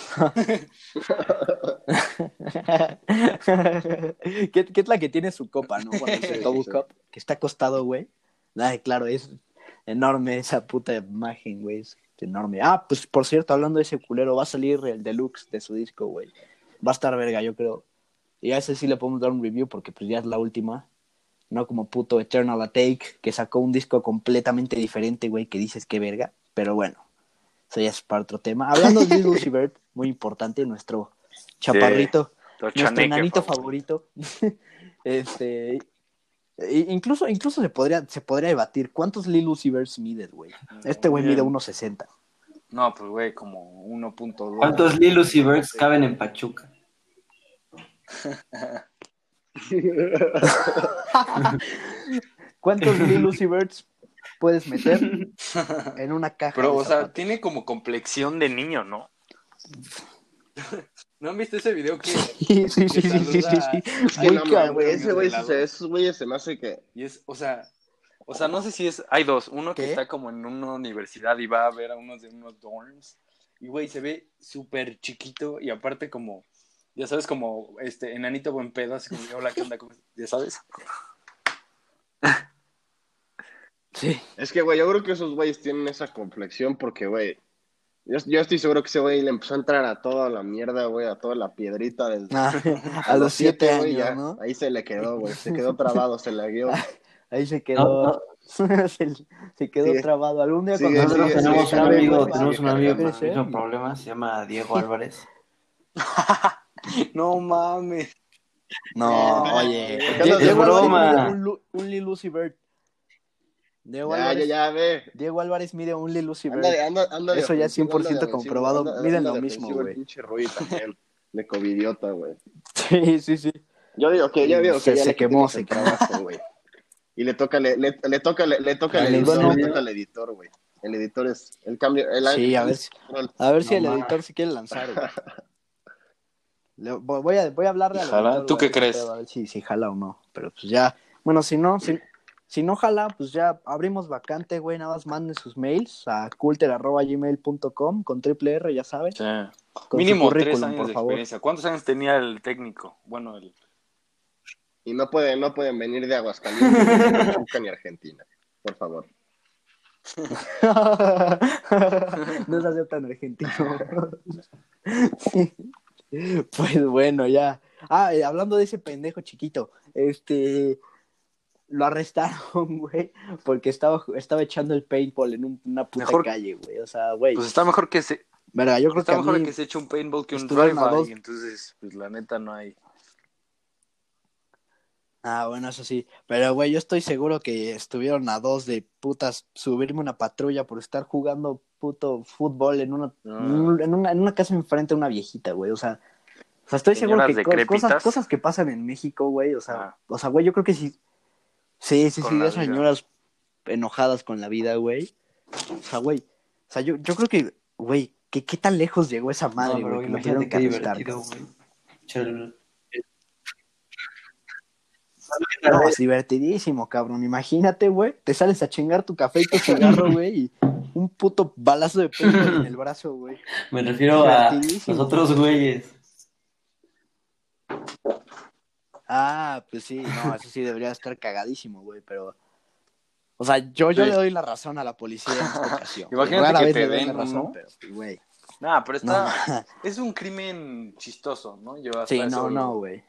¿Qué, qué es la que tiene su copa, no? Cuando sí. Cup, que está acostado, güey. Ay, claro, es enorme esa puta imagen, güey. Es enorme. Ah, pues por cierto, hablando de ese culero, va a salir el deluxe de su disco, güey. Va a estar verga, yo creo. Y a ese sí le podemos dar un review porque pues ya es la última. No como puto Eternal Atake, que sacó un disco completamente diferente, güey, que dices que verga. Pero bueno, eso ya es para otro tema. Hablando de Lucy Bird, muy importante, nuestro chaparrito, nuestro Chaneque, enanito favorito. este. Incluso, incluso se podría, se podría debatir cuántos Lil Uzi Verts mide, güey. Este güey mide Bien. 1.60. No, pues güey, como 1.2. ¿Cuántos y Birds caben en Pachuca? ¿Cuántos Lil Uzi Verts puedes meter en una caja? Pero, o sea, tiene como complexión de niño, ¿no? ¿No han visto ese video que Sí, sí, sí, sí, sí, sí, sí. Que Muy no, cabrón. ese güey, de lado. se- esos güeyes se me hace que. y es, o sea, O sea, no sé si es. Hay dos. Uno que ¿Qué? está como en una universidad y va a ver a unos de unos dorms. Y güey, se ve súper chiquito y aparte como. Ya sabes, como este enanito buen pedo, así como, hola, ¿qué onda? ¿Cómo estás?" Ya sabes. Sí. Es que, güey, yo creo que esos güeyes tienen esa complexión porque, güey, yo, yo estoy seguro que ese güey le empezó a entrar a toda la mierda, güey, a toda la piedrita desde Ah, a los siete años, ya. ¿no? Ahí se le quedó, güey, se quedó trabado, se la guió. Ahí se quedó. se, se quedó Sigue. trabado. Algún día Sigue, cuando Nosotros tenemos un amigo, tenemos un amigo con el mismo problema, se llama Diego Álvarez. No mames. No, oye. ¿por qué Die- andas de Diego Álvarez broma? un, un Lil Uzi Vert. Diego Ya, ya, Álvarez, ya, ve. Diego Álvarez mide un Lil Uzi Anda de, Vert. anda, anda de Eso ya ofensivo, 100% anda de ofensivo, comprobado. Miden anda lo de mismo, el güey. pinche Rui también, de covidiota, güey. Sí, sí, sí. Yo digo que, Se- ya se le quemó, se el quemó. güey. Y le toca, le, le, le toca, le, le toca Al al editor, editor. le toca al editor, güey. El editor es el cambio, el Sí, a el- ver si- el- A ver si el editor se quiere lanzar, güey. Le- voy, a, voy a Jala. editor, ¿Tú qué crees? A ver si, si jala o no. Pero pues ya. Bueno, si no, si, si no jala, pues ya abrimos vacante, güey. Nada más manden sus mails a culter.gmail.com con triple R, ya saben. Sí. Con Mínimo tres currículum, años por de favor. experiencia. ¿Cuántos años tenía el técnico? Bueno, el. Y no pueden, no pueden venir de Aguascalientes, ni Argentina, por favor. no se acepta en argentino. pues bueno, ya. Ah, eh, hablando de ese pendejo chiquito, este lo arrestaron, güey, porque estaba, estaba echando el paintball en un- una puta Mejor- calle, güey. O sea, güey. Pues está mejor que se. Verga, yo creo Está que a mejor que se eche un paintball que un a drive-by. dos- Entonces, pues la neta no hay. Ah, bueno, eso sí. Pero, güey, yo estoy seguro que estuvieron a dos de putas subirme una patrulla por estar jugando puto fútbol en una, en un- en una, en una casa enfrente de una viejita, güey. O sea, o sea estoy seguro que co- cosas, cosas que pasan en México, güey. O sea, Ah. o sea, güey, yo creo que sí. Sí, sí, sí, la de esas vida. señoras enojadas con la vida, güey. O sea, güey. O sea, yo, yo creo que, güey, ¿qué, ¿qué tan lejos llegó esa madre, no, güey? que lo imagínate que divertido, güey. No, es divertidísimo, cabrón. Imagínate, güey. Te sales a chingar tu café y tu cigarro, güey, y un puto balazo de pelo en el brazo, güey. Me refiero a los otros güeyes. Ah, pues sí, no, eso sí debería estar cagadísimo, güey, pero. O sea, yo, yo Sí. le doy la razón a la policía en esta ocasión. Imagínate Rara que vez te le doy den la razón, uno. pero, güey. Nah, pero No, está. Es un crimen chistoso, ¿no? Yo hasta sí, no, no, güey.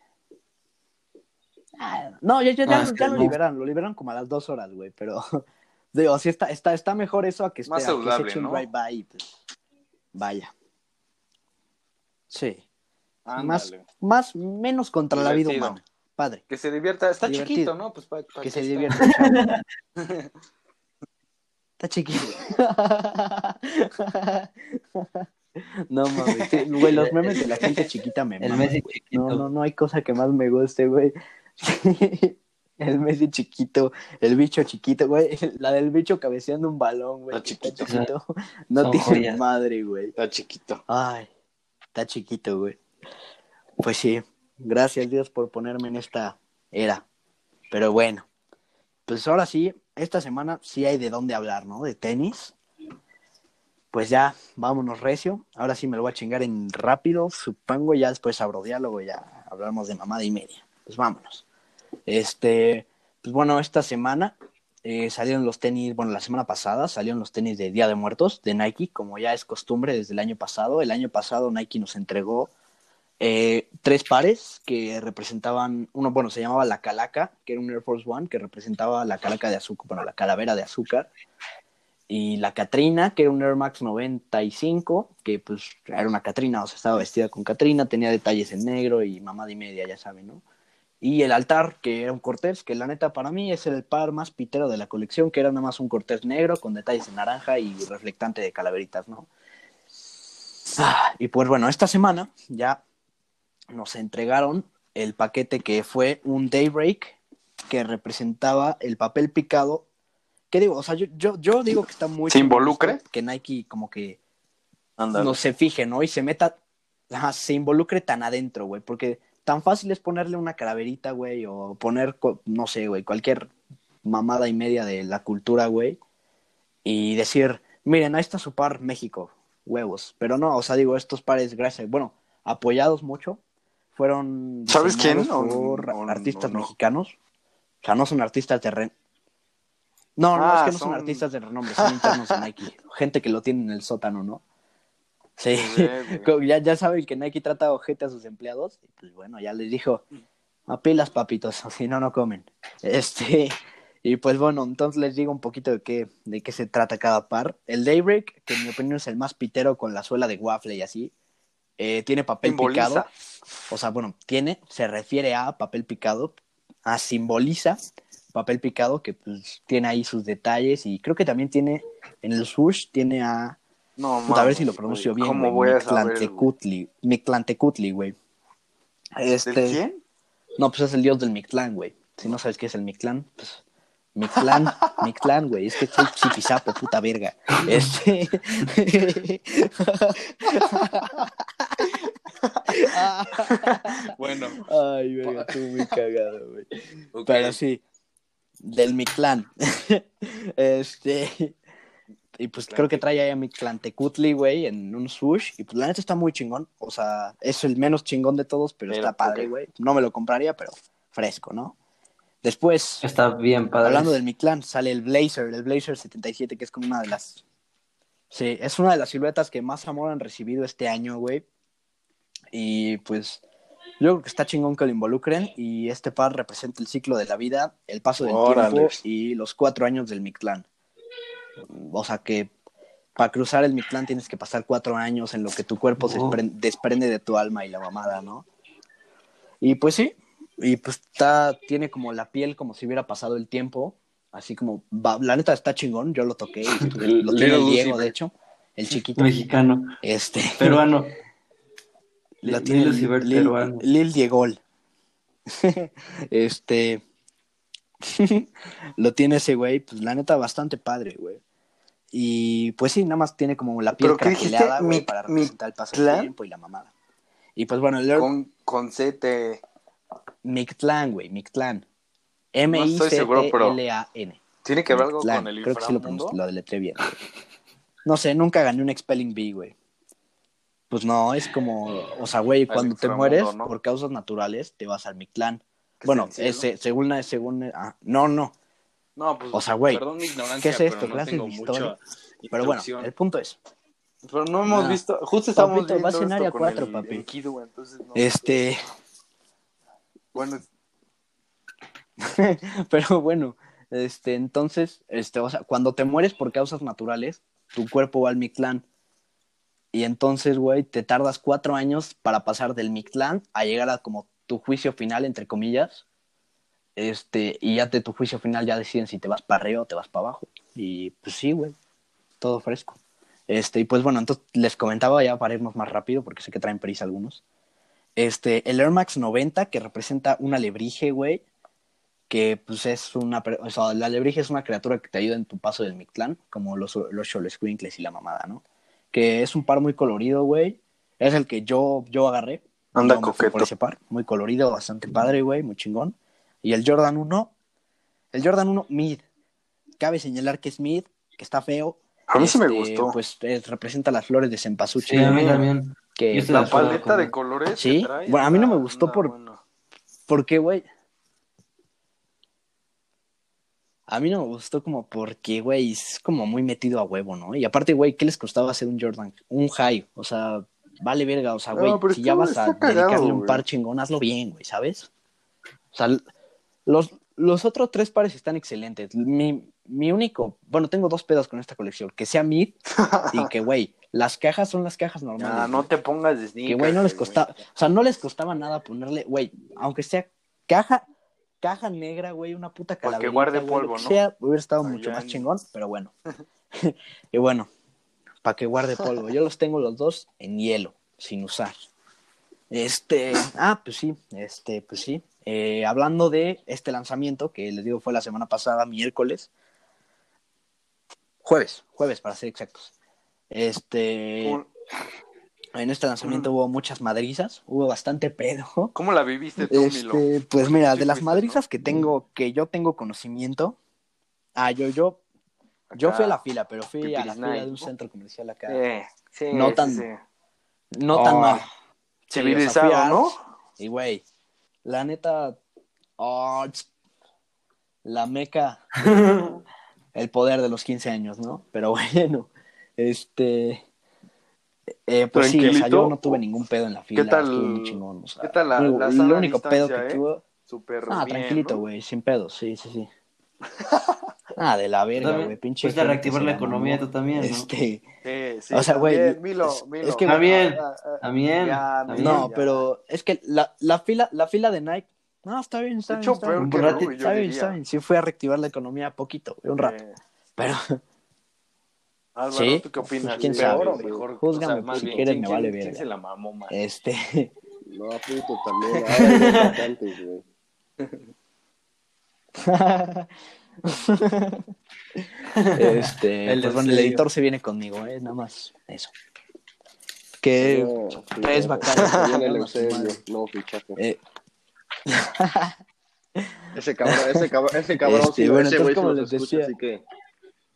Ah, No, ya, ya, ya, lo no. liberan, lo liberan como a las dos horas, güey, pero digo, sí está, está, está mejor eso a que, Más espera, que se eche un ¿no? drive-by y, pues, vaya. Sí. Más, más, menos contra la vida humana. Padre, Que se divierta. Está Divertido. chiquito, ¿no? Pues que se divierta. Está chiquito. No mames, sí, güey, los memes de la gente chiquita me El Messi chiquito. No, no, no hay cosa que más me guste, güey. El Messi chiquito, el bicho chiquito, güey. La del bicho cabeceando un balón, güey. Está chiquito. chiquito. No Son tiene joyas. madre, güey. Está chiquito. Ay, está chiquito, güey. Pues sí, gracias Dios por ponerme en esta era. Pero bueno, pues ahora sí, esta semana sí hay de dónde hablar, ¿no? De tenis. Pues ya, vámonos recio. Ahora sí me lo voy a chingar en rápido, supongo. Ya después abro diálogo, ya hablamos de mamada y media. Pues vámonos. Este, pues bueno, esta semana eh, salieron los tenis, bueno, la semana pasada salieron los tenis de Día de Muertos de Nike, como ya es costumbre desde el año pasado. El año pasado Nike nos entregó eh, tres pares que representaban, uno, bueno, se llamaba la calaca, que era un Air Force One, que representaba la calaca de azúcar, bueno, la calavera de azúcar. Y la Catrina, que era un Air Max 95, que pues era una Catrina, o sea, estaba vestida con Catrina, tenía detalles en negro y mamada y media, ya saben, ¿no? Y el altar, que era un Cortés, que la neta para mí es el par más pitero de la colección, que era nada más un Cortés negro con detalles en naranja y reflectante de calaveritas, ¿no? Ah, y pues bueno, esta semana ya nos entregaron el paquete que fue un Daybreak que representaba el papel picado. ¿Qué digo? O sea, yo, yo, yo digo que está muy... ¿Se involucre? Que Nike como que no se fije, ¿no? Y se meta, ajá, se involucre tan adentro, güey, porque tan fácil es ponerle una calaverita, güey, o poner, no sé, güey, cualquier mamada y media de la cultura, güey. Y decir, miren, ahí está su par México, huevos. Pero no, o sea, digo, estos pares, gracias, bueno, apoyados mucho, fueron ¿Sabes quién? artistas no. mexicanos. O sea, no son artistas de re- No, no, Ah, es que no son... son- artistas de renombre, son internos de Nike. Gente que lo tiene en el sótano, ¿no? Sí. Ya, ya saben que Nike trata ojete a sus empleados. Y pues bueno, ya les dijo, a pilas, papitos, si no, no comen. Este, y pues bueno, entonces les digo un poquito de qué, de qué se trata cada par. El Daybreak, que en mi opinión es el más pitero con la suela de waffle y así, eh, tiene papel Simboliza. picado. O sea, bueno, tiene, se refiere a papel picado, a simboliza papel picado que pues tiene ahí sus detalles y creo que también tiene, en el swoosh tiene a... No, Puta, a ver si lo pronuncio güey. bien. ¿Cómo güey. voy a? Mictlantecutli. Mictlantecutli, güey. Este... No, pues es el dios del Mictlán, güey. Si no sabes qué es el Mictlán, pues. Mictlán, Mictlán, güey. Es que soy chipizapo, puta verga. Este. Bueno, Ay, güey, estuvo muy cagado, güey. Pero sí, del Mictlán. este. Y pues creo que trae ahí a Mictlantecutli, güey, en un swoosh. Y pues la neta está muy chingón. O sea, es el menos chingón de todos, pero, Pero, está padre, güey. No me lo compraría, pero fresco, ¿no? Después, Está bien padre. hablando del Mictlán, sale el Blazer, el Blazer 77, que es como una de las. Sí, es una de las siluetas que más amor han recibido este año, güey. Y pues yo creo que está chingón que lo involucren. Y este par representa el ciclo de la vida, el paso del Órale. tiempo y los cuatro años del Mictlán. O sea que para cruzar el Mictlán tienes que pasar cuatro años en lo que tu cuerpo se Oh. despre- desprende de tu alma y la mamada, ¿no? Y pues sí, y pues está, tiene como la piel como si hubiera pasado el tiempo, así como, va- la neta está chingón, yo lo toqué, y El lo tiene el Diego, Lucifer. de hecho, el chiquito, Mexicano. este, Peruano. Lil tiene Lucifer Lil, peruano. Lil Diegol. este, lo tiene ese güey, pues la neta bastante padre, güey. Y pues sí, nada más tiene como la piel craqueleada, güey, para representar el paso del tiempo y la mamada. Y pues bueno, el Air- con, con CT. Mictlán, güey, Mictlán. estoy seguro, pero- M-I-C-T-L-A-N. ¿Tiene que ver algo con el Creo que sí lo, deletré bien. No sé, nunca gané un Spelling Bee, güey. Pues no, es como, o sea, güey, cuando te mueres por causas naturales, te vas al Mictlán. ¿Qué Bueno, ese, según, la- según, ah, no, no, No, pues, o sea, güey, perdón mi ignorancia, ¿qué es esto? ¿Clases de historia? pero bueno, el punto es, Pero no hemos Ah. visto, justo estamos Papito, viendo vas en área con cuatro, el papi. Enkidu, entonces no. este, Bueno, Pero bueno, este, entonces, este, o sea, cuando te mueres por causas naturales, tu cuerpo va al Mictlán. Y entonces, güey, te tardas cuatro años para pasar del Mictlán a llegar a como tu juicio final, entre comillas. Este, y ya de tu juicio final ya deciden si te vas para arriba o te vas para abajo. Y pues sí, güey, todo fresco. Este, y pues bueno, entonces les comentaba ya para irnos más rápido, porque sé que traen prisa algunos. Este, el Air Max 90, que representa una alebrije, güey, que pues es una, o sea, la alebrije es una criatura que te ayuda en tu paso del Mictlán, como los, los Xoloscuincles y la mamada, ¿no? Que es un par muy colorido, güey. Es el que yo, yo agarré. Anda me coqueto. por ese par, muy colorido, bastante padre, güey, muy chingón. Y el Jordan 1, el Jordan 1 mid. Cabe señalar que es mid, que está feo. a mí sí me Este, gustó. Pues es- representa las flores de cempasúchil. Sí, a mí también. Que, la de paleta de colores Sí, que trae bueno, a mí no me gustó por- bueno. ¿Por qué, güey? A mí no me gustó como porque, güey, es como muy metido a huevo, ¿no? Y aparte, güey, ¿qué les costaba hacer un Jordan? Un high, o sea, vale verga, o sea, güey, si ya vas a cagado, dedicarle un par chingón, hazlo bien, güey, ¿sabes? O sea, los, los otros tres pares están excelentes. Mi, mi único, bueno, tengo dos pedos con esta colección, que sea mid y que, güey, las cajas son las cajas normales. Ya, no te pongas de Que, güey, no les costaba, o sea, no les costaba nada ponerle, güey, aunque sea caja, caja negra, güey, una puta Para que calaverita, guarde güey, polvo, que ¿no? sea, hubiera estado mucho más chingón, pero bueno. y bueno, para que guarde polvo. Yo los tengo los dos en hielo, sin usar. Este, ah, pues sí, este, pues sí. Eh, hablando de este lanzamiento, que les digo fue la semana pasada, miércoles, jueves, jueves para ser exactos. Este, ¿Cómo, en este lanzamiento hubo muchas madrizas, hubo bastante pedo. cómo la viviste tú, Milo? Este, pues mira, de las madrizas que tengo, que yo tengo conocimiento, Ah, yo, yo, yo fui a la fila, pero fui a la fila de un centro comercial acá. Eh, sí, No tan- sí. No tan Oh, mal. Sí, o sea, Civilizado, ¿no? Y güey, la neta, oh, la meca, el poder de los 15 años, ¿no? Pero bueno, este, eh, pues sí, o sea, yo no tuve ningún pedo en la fila. tal- estuvo muy chingón, o sea, qué tal la- sana único pedo que eh? tuve, Súper ah, bien, tranquilito, ¿no? güey, sin pedos, sí, sí, sí. Ah, de la verga, güey, pinche. A gente reactivar la economía tú también, ¿no? Este, Sí, sí, O sea, güey, Milo, es- Milo. es que- También, Ah, ah, también, no, pero es que la, la fila, la fila de Nike, no, está bien, está bien. hecho, está peor bien. que Un ratito, Rui, yo Está bien, diría. está bien. Sí fue a reactivar la economía poquito, güey, un rato. Eh, Pero, Álvaro, Sí, ¿tú qué opinas? quién ¿Peor sabe, o mejor? Júzgame, O sea, más si bien, quieres, ¿quién- me vale quién- quién verga. se la mamó más? este, No, puto, también. este, El pues bueno, el editor se viene conmigo, eh, nada más eso. Que No, tres no, vacantes. El No, eh, Ese cabrón, ese cabrón, ese cabrón, Este, sí, bueno, ese güey como los les escucha, decía- así que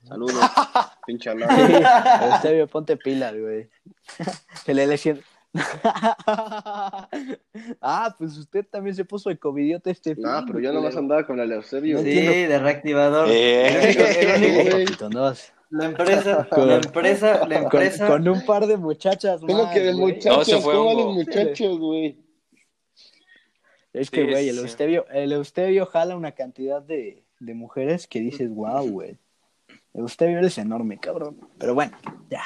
saludos, pinche. Eusebio, ponte pilas, güey. Que le lección. ah, pues usted también se puso el covidiota este No, fin, pero yo nomás andaba con el Eusebio. Sí, de reactivador. Eh. La empresa, Con- la empresa, la empresa. con un par de muchachas ¿Cómo más, que de güey. muchachos? No, se fue ¿Cómo van hongo. los muchachos, güey? Es que, Sí, güey, sí, el sí. Eustebio, el Eustebio jala una cantidad de, de mujeres que dices, wow, güey. Eustebio eres enorme, cabrón. Pero bueno, ya.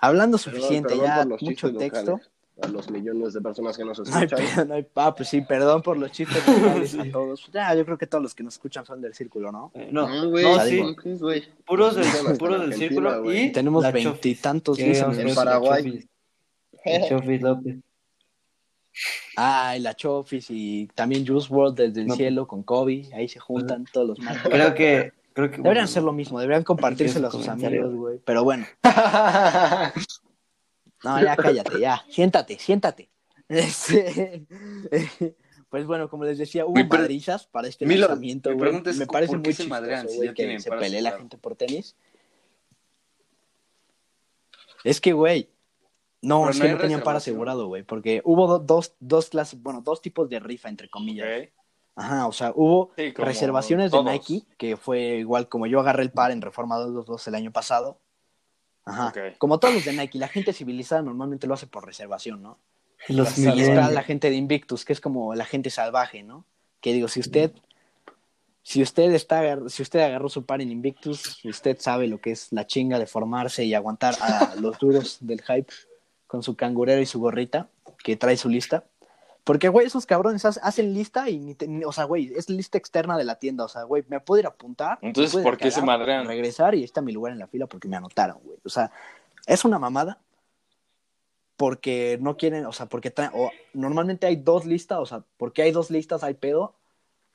Hablando suficiente, Perdón ya, mucho texto. locales, A los millones de personas que nos No hay escuchan. pedo, no hay ah, pues sí, perdón por los chistes locales a todos. Ya, yo creo que todos los que nos escuchan son del círculo, ¿no? Eh, No, No, güey, no. Puros del, puros del círculo y Tenemos veintitantos listeners. En Paraguay. la Chofis. Chofis López. Ah, y la Chofis y también Juice World desde el No. cielo con Kobe. Ahí se juntan todos los más. Creo que, creo que Deberían hacer lo mismo, deberían compartírselo a sus amigos, güey. Pero bueno, no, ya cállate, ya. Siéntate, siéntate. Este, pues bueno, como les decía, hubo Mi madrizas para este Milo, lanzamiento, mi güey. Me ¿por parece muy chistoso, madrean si que se pelee la gente por tenis. Es que, güey, no, Pero es no que no tenían para reservación. asegurado, güey, porque hubo do- dos, dos clases, bueno, dos tipos de rifa, entre comillas. Ok. Ajá, o sea, hubo Sí, reservaciones de. Nike, que fue igual como yo agarré el par en Reforma 222 el año pasado. Ajá. Como todos los de Nike, la gente civilizada normalmente lo hace por reservación, ¿no? los sea, está la gente de Invictus, que es como la gente salvaje, ¿no? Que digo, si usted si usted está si usted agarró su par en Invictus, usted sabe lo que es la chinga de formarse y aguantar a los duros del hype con su cangurero y su gorrita que trae su lista. Porque, güey, esos cabrones ha- hacen lista y, ni te- ni- o sea, güey, es lista externa de la tienda. O sea, güey, me puedo ir a apuntar. Entonces, ¿por qué se madrean? Regresar y está mi lugar en la fila porque me anotaron, güey. O sea, es una mamada porque no quieren, o sea, porque traen, o normalmente hay dos listas, o sea, porque hay dos listas hay pedo,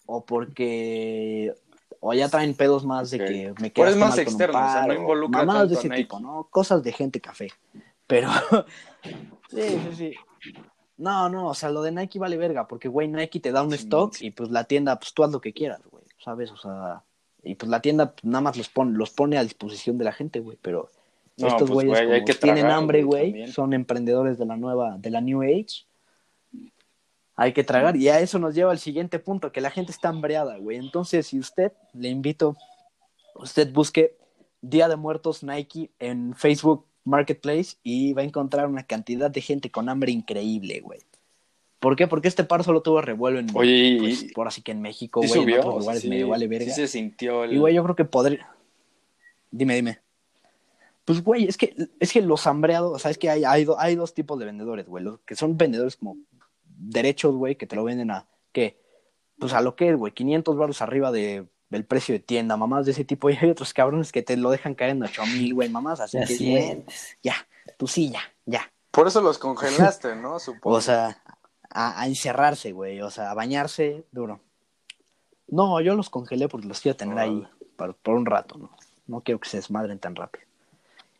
o porque, o ya traen pedos más de Ok. que me quedaste es más externo, o sea, no involucra de tanto a ese tipo, ¿no? Cosas de gente café. Pero, sí, sí, sí. No, no, o sea, lo de Nike vale verga, porque, güey, Nike te da un Sí, stock sí. y pues la tienda, pues tú haz lo que quieras, güey, ¿sabes? O sea, y pues la tienda pues, nada más los pone, los pone a disposición de la gente, güey, pero No, estos pues, güeyes güey, tienen tragar, hambre, güey, son emprendedores de la nueva, de la New Age. Hay que tragar, y a eso nos lleva al siguiente punto, que la gente está hambreada, güey. Entonces, si usted, le invito, usted busque Día de Muertos Nike en Facebook Marketplace y va a encontrar una cantidad de gente con hambre increíble, güey. ¿Por qué? Porque este par solo tuvo revuelo en, Oye, y- pues, por así que en México, Sí güey, en subió, otros o sea, lugares sí- medio vale verga. sí se sintió el... Y güey, yo creo que podría. Dime, dime. Pues, güey, es que, es que los hambreados, o sea, es que hay, hay, do- hay dos tipos de vendedores, güey. Los que son vendedores como derechos, güey, que te lo venden a, ¿qué? Pues a lo que es, güey, 500 baros arriba de, del precio de tienda, mamás de ese tipo. Y hay otros cabrones que te lo dejan caer en 8 mil, güey, mamás. Así Ya que, güey, ya, tú sí, ya, ya. Por eso los congelaste, ¿no? Supongo. O sea, a, a encerrarse, güey, o sea, a bañarse duro. No, yo los congelé porque los quiero tener ahí por, por un rato, ¿no? No quiero que se desmadren tan rápido.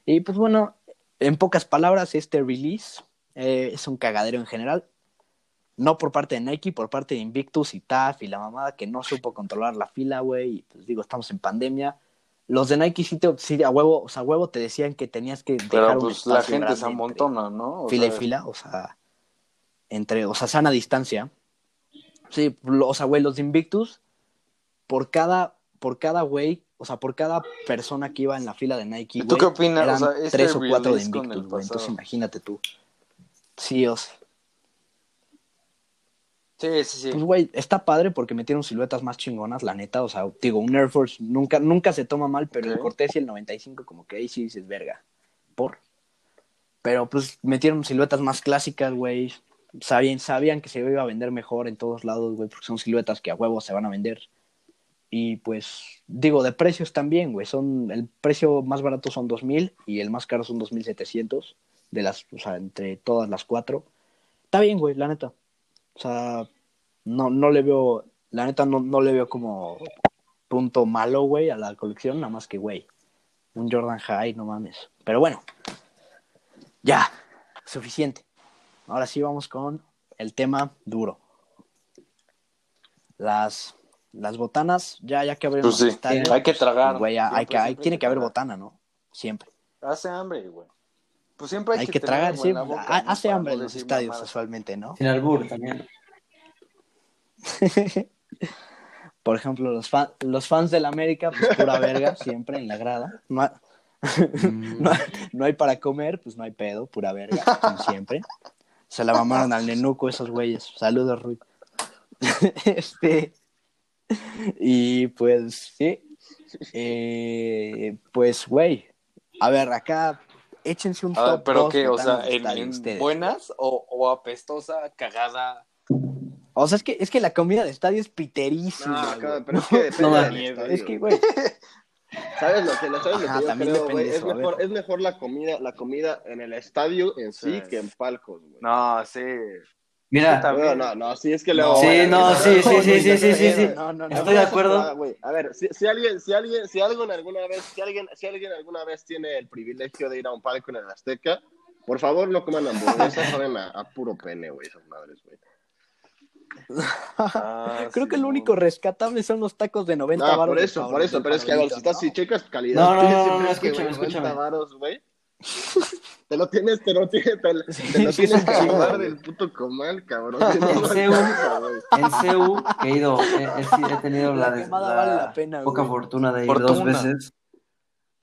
Y pues bueno, en pocas palabras, este release eh, es un cagadero en general. No por parte de Nike, por parte de Invictus y TAF y la mamada que no supo controlar la fila, güey. Y pues digo, estamos en pandemia. Los de Nike sí, te, sí a huevo, o sea, a huevo te decían que tenías que dejar Pero un pues la gente se amontona, ¿no? O fila y fila, o sea, entre, o sea, sana distancia. Sí, o sea, güey, los de Invictus, por cada, por cada güey, o sea, por cada persona que iba en la fila de Nike, ¿Y tú güey, qué opinas? eran O sea, este tres o cuatro de Invictus, güey. Entonces imagínate tú. Sí, o sea, Sí, sí, sí. pues güey, está padre porque metieron siluetas más chingonas, la neta, o sea, digo, un Air Force nunca, nunca se toma mal, pero el Ok. Cortés y el 95 como que ahí sí dices, verga, por. Pero pues metieron siluetas más clásicas, güey. Sabían, sabían que se iba a vender mejor en todos lados, güey, porque son siluetas que a huevos se van a vender. Y pues, digo, de precios también, güey. Son, el precio más barato son 2000 y el más caro son 2700 de las, o sea, entre todas las cuatro. Está bien, güey, la neta. O sea, no, no le veo, la neta no, no le veo como punto malo, güey, a la colección, nada más que, güey, un Jordan High, no mames. Pero bueno, ya, suficiente. Ahora sí vamos con el tema duro. Las, las botanas, ya, ya que abrieron Pues sí, hay que tragar. güey, ya hay que, hay- siempre tiene hay que haber botana, ¿no? Siempre. Hace hambre, güey. Pues siempre hay, Hay que tragar, sí. Hace hambre en los estadios, usualmente, ¿no? Sin albur también. Por ejemplo, los, fan- los fans del América, pues pura verga, siempre en la grada. No, ha- no, hay- no hay para comer, pues no hay pedo, pura verga, como siempre. Se la mamaron al nenuco esos güeyes. Saludos, Rui. este. Y pues, sí. Eh, pues, güey. A ver, acá, échense un A top pero dos qué, o sea, en, en ustedes. buenas o, o apestosa, cagada. O sea, es que, es que la comida de estadio es piterísima. No, cabrón, pero es que depende No, del mierda, estadio. Es que, güey. ¿Sabes lo que, ¿sabes lo que Ajá, yo también creo, depende güey? de Es mejor, es mejor la comida, la comida en el estadio en sí, Sí. que en palcos, güey. No, sí. Mira, Está No, no, no, sí, es que luego... Sí, no, sí, sí, sí, sí, sí, sí, sí. No, no, no. Estoy de acuerdo. A ver, si, si alguien, si alguien, si alguien alguna vez, si alguien, si alguien alguna vez tiene el privilegio de ir a un palco en el Azteca, por favor no coman hamburguesas, saben a, a puro pene, güey, esas madres, güey. Ah, Creo sí, que lo no. único rescatable son los tacos de 90 No, varos. por eso, por eso, pero es que si estás, si checas calidad, No, no, tienes no, siempre no, escúchame, güey, 90 escúchame. varos, güey. Te lo tienes, te lo tienes, te, te lo Sí, tienes que llevar del puto comal, cabrón. En No CEU. en he ido, he, tenido la, La la vale la pena, poca güey. fortuna de ir Fortuna. dos veces.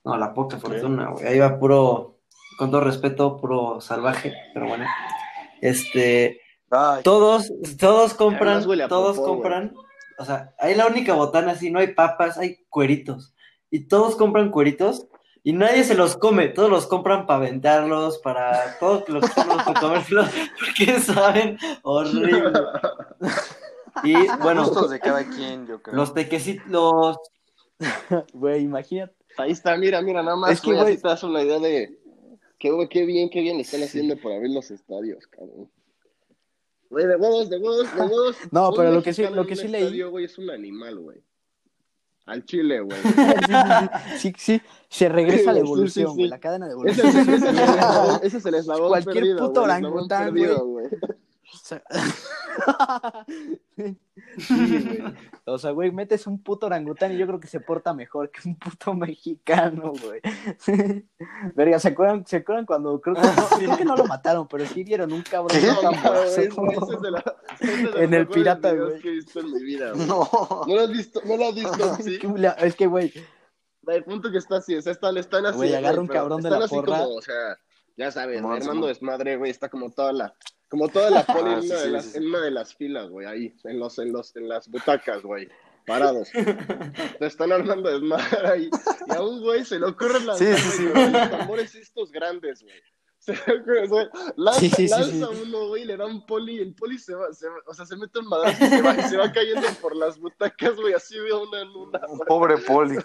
No, la poca fortuna, güey. Ahí va puro, con todo respeto, puro salvaje, pero bueno. Este, Ay, todos, todos compran, todos popó, compran, o sea, hay la única botana así, no hay papas, hay cueritos. Y todos compran cueritos y nadie se los come, todos los compran para aventarlos, para todo lo que para comérselos, porque saben horrible. Y bueno, gustos de cada quien, yo creo. los tequecitos, los Güey, imagínate. Ahí está, mira, mira, nada más, Es que, güey, te das una idea de qué, qué bien, qué bien le están haciendo por abrir los estadios, cabrón. Güey, de huevos, de huevos, de huevos. No, pero lo que sí- lo que sí leí- estadio, güey, es un animal, güey. Al chile, güey. Sí, sí, sí, se regresa a la Sí, sí, evolución, sí. güey, la cadena de evolución. ese- es el eslabón, ese es el eslabón Cualquier perdido, puto orangután, güey. O sea- Sí, güey. O sea, güey, metes un puto orangután y yo creo que se porta mejor que un puto mexicano, güey. Verga, ¿se acuerdan, ¿se acuerdan cuando creo que, no, creo que no lo mataron, pero sí vieron un cabrón ¿Qué? en el pirata, güey. que he visto en mi vida, güey. No. ¿No lo has visto? ¿No lo has visto? Sí. es que, güey, El punto que está así, o sea, están, están así. Güey, agarra un cabrón de la así porra. como, o sea, ya sabes, Armando. Desmadre, güey, está como toda la, como toda la poli Ah, en, sí, una de sí, las, sí, en una de las filas, güey, ahí, en los, en los, en las butacas, güey, parados. Te están armando desmadre ahí. Y a un güey se le ocurre lanzar Sí, sí, sí, güey, los tambores estos grandes, güey. Se le ocurre, güey, lanza, lanza uno, güey, le da un poli y el poli se va, se va- o sea, se mete un madrazo y se va, y se va cayendo por las butacas, güey, así de una en una. güey. Pobre Poli.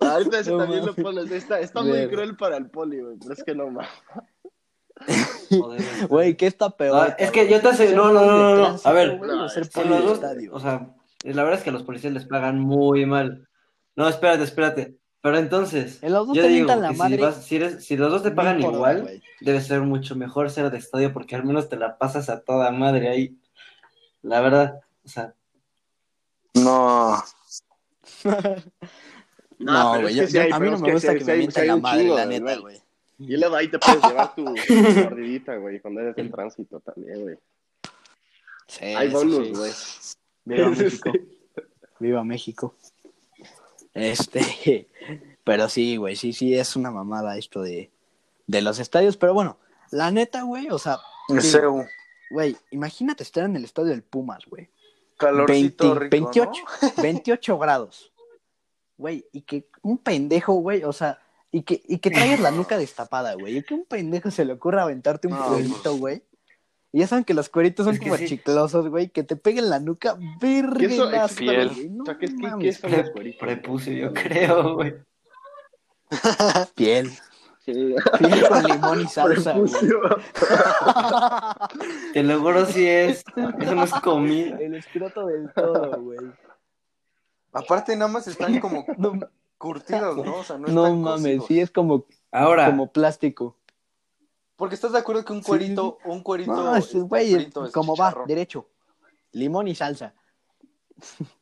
Ahorita ese No también lo pones. Está, está muy cruel para el poli, güey. Pero es que no mames. Güey, ¿qué está peor? No, es que yo te sé- ¿Ser no, no, no, no, no. A ver, los o sea, la verdad es que a los policías les pagan muy mal. No, espérate, espérate. Pero entonces, En los dos yo te digo la que si, vas- si, eres- si los dos te pagan importa, igual, debe ser mucho mejor ser de estadio porque al menos te la pasas a toda madre ahí. La verdad, o sea, No. No, güey. es que a mí no me que gusta que sí me hay la madre, la neta, güey. Y luego ahí te puedes llevar tu, mordidita, güey, cuando eres en tránsito también, güey. Sí, Hay bonus, sí. güey. Viva Sí, México. Viva México. Este, pero sí, güey, sí, sí, es una mamada esto de, de los estadios. Pero bueno, la neta, güey, o sea, sí, Seu. güey, imagínate estar en el estadio del Pumas, güey. Calorcito 20, rico, 28, 28 grados. Güey, y que un pendejo, güey, o sea, y que, y que traigas la nuca destapada, güey. Y que un pendejo se le ocurra aventarte un No, cuerito, pues. güey. Y ya saben que los cueritos son Es como sí. chiclosos, güey, que te peguen la nuca, ¿Qué eso- verga. Fiel. güey, no O sea, ¿qué, qué, qué mames, son los cueritos? prepucio, yo creo, güey. Piel. Sí. Piel con limón y salsa, güey. Prepucio. Te lo juro si es. Eso no es comida. El escroto del todo, güey. Aparte, nada más están como No, curtidos, ¿no? O sea, no, no están mames, cocidos. sí es como, Ahora, como plástico. Porque estás de acuerdo que un Sí, cuerito, un cuerito No, es, güey, frito es como va, chicharrón. derecho. Limón y salsa.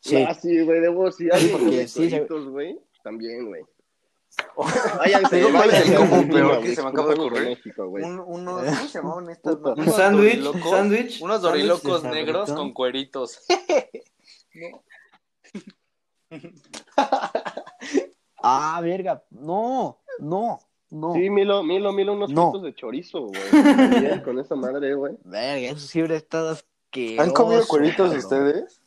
Sí. Ah, sí, güey, debo sí. Hay porque sí, se- güey. También, güey. Váyanse, Digo, ¿cuál es el combo peor que se me acaba de ocurrir? Un, unos, ¿cómo se llamaban estas? Un Unos sándwich, dorilocos- sándwich. Unos dorilocos negros con cueritos. Ah, verga. No, no, no. Sí, Milo, Milo, Milo, unos No. de chorizo, güey. Con esa madre, güey. Verga, eso sí hubiera estado asqueroso. ¿Han comido cueritos ustedes?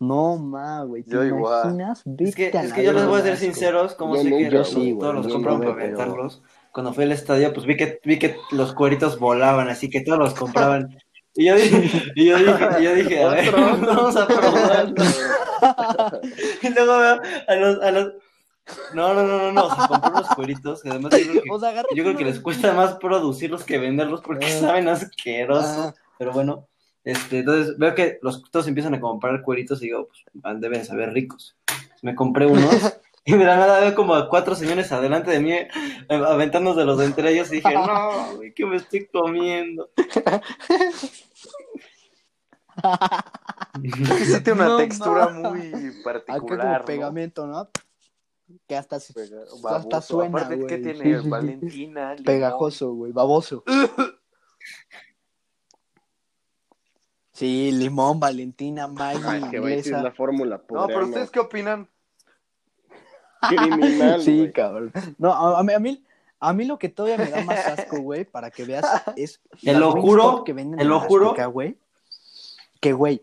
No, ma, güey. ¿Te Yo igual. imaginas? Es que, es que yo les voy a ser sinceros, como sé que sí, todos los nunca, para pero- aventarlos. Cuando fui al estadio, pues vi que, vi que los cueritos volaban, así que todos los compraban. Y yo dije, y yo dije, y yo dije a ver, vamos a probar. Y luego veo a los, a los... No, no, no, no, no, o sea, compré unos cueritos, que además yo creo que, O sea, agarra yo creo que les cuesta más producirlos que venderlos porque saben asquerosos. Ah. Pero bueno, este, entonces veo que los todos empiezan a comprar cueritos y digo, pues deben de saber ricos. Me compré unos y de la nada veo como a cuatro señores adelante de mí eh, aventándose los de entre ellos y dije, no, güey, ¿qué me estoy comiendo? Es que sí tiene una No, textura no. muy Acá particular. como ¿no? pegamento, ¿no? Que hasta, hasta suena, Aparte, ¿qué tiene? Valentina. limón. Pegajoso, güey, baboso. Sí, limón, Valentina, Maggi, Ay, que es inglesa. la fórmula No, pero. ¿ustedes qué opinan? Criminal, Sí, cabrón. No, a, a mí, a, mí, a mí lo que todavía me da más asco, güey, para que veas, es. Te las lo juro, que venden te en lo la juro. Azteca, güey. Que, güey,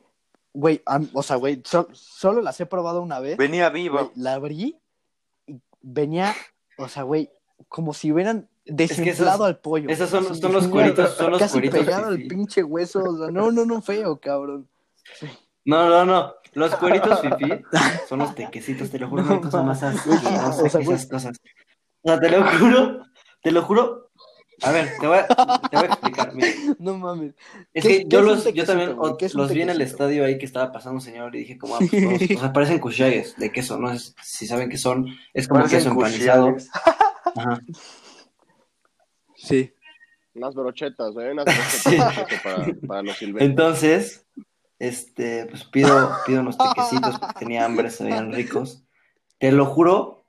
güey, o sea, güey, so- solo las he probado una vez. Venía viva. la abrí y venía, o sea, güey, como si hubieran desinflado al pollo. esos son- los cueritos, son los Casi cueritos pegado al pinche hueso, o sea, no, no, no, feo, cabrón. No, no, no, los cueritos fifí son los tequecitos, te lo juro, no hay cosa más asquerosa O sea, que güey. esas cosas. O sea, te lo juro, te lo juro. A ver, te voy a, te voy a explicar, mira. No mames. Es ¿Qué que es- yo es los, yo también es los vi en el estadio ahí que estaba pasando un señor y dije como, ah, pues, todos- o sea, parecen cuchillas de queso, no sé si saben qué son, es como Parecen queso empanizado. Ajá. Sí. Unas brochetas, güey. Unas brochetas para, para los silvestres. Entonces, este, pues pido, pido unos tequecitos porque tenía hambre, se veían ricos. Te lo juro,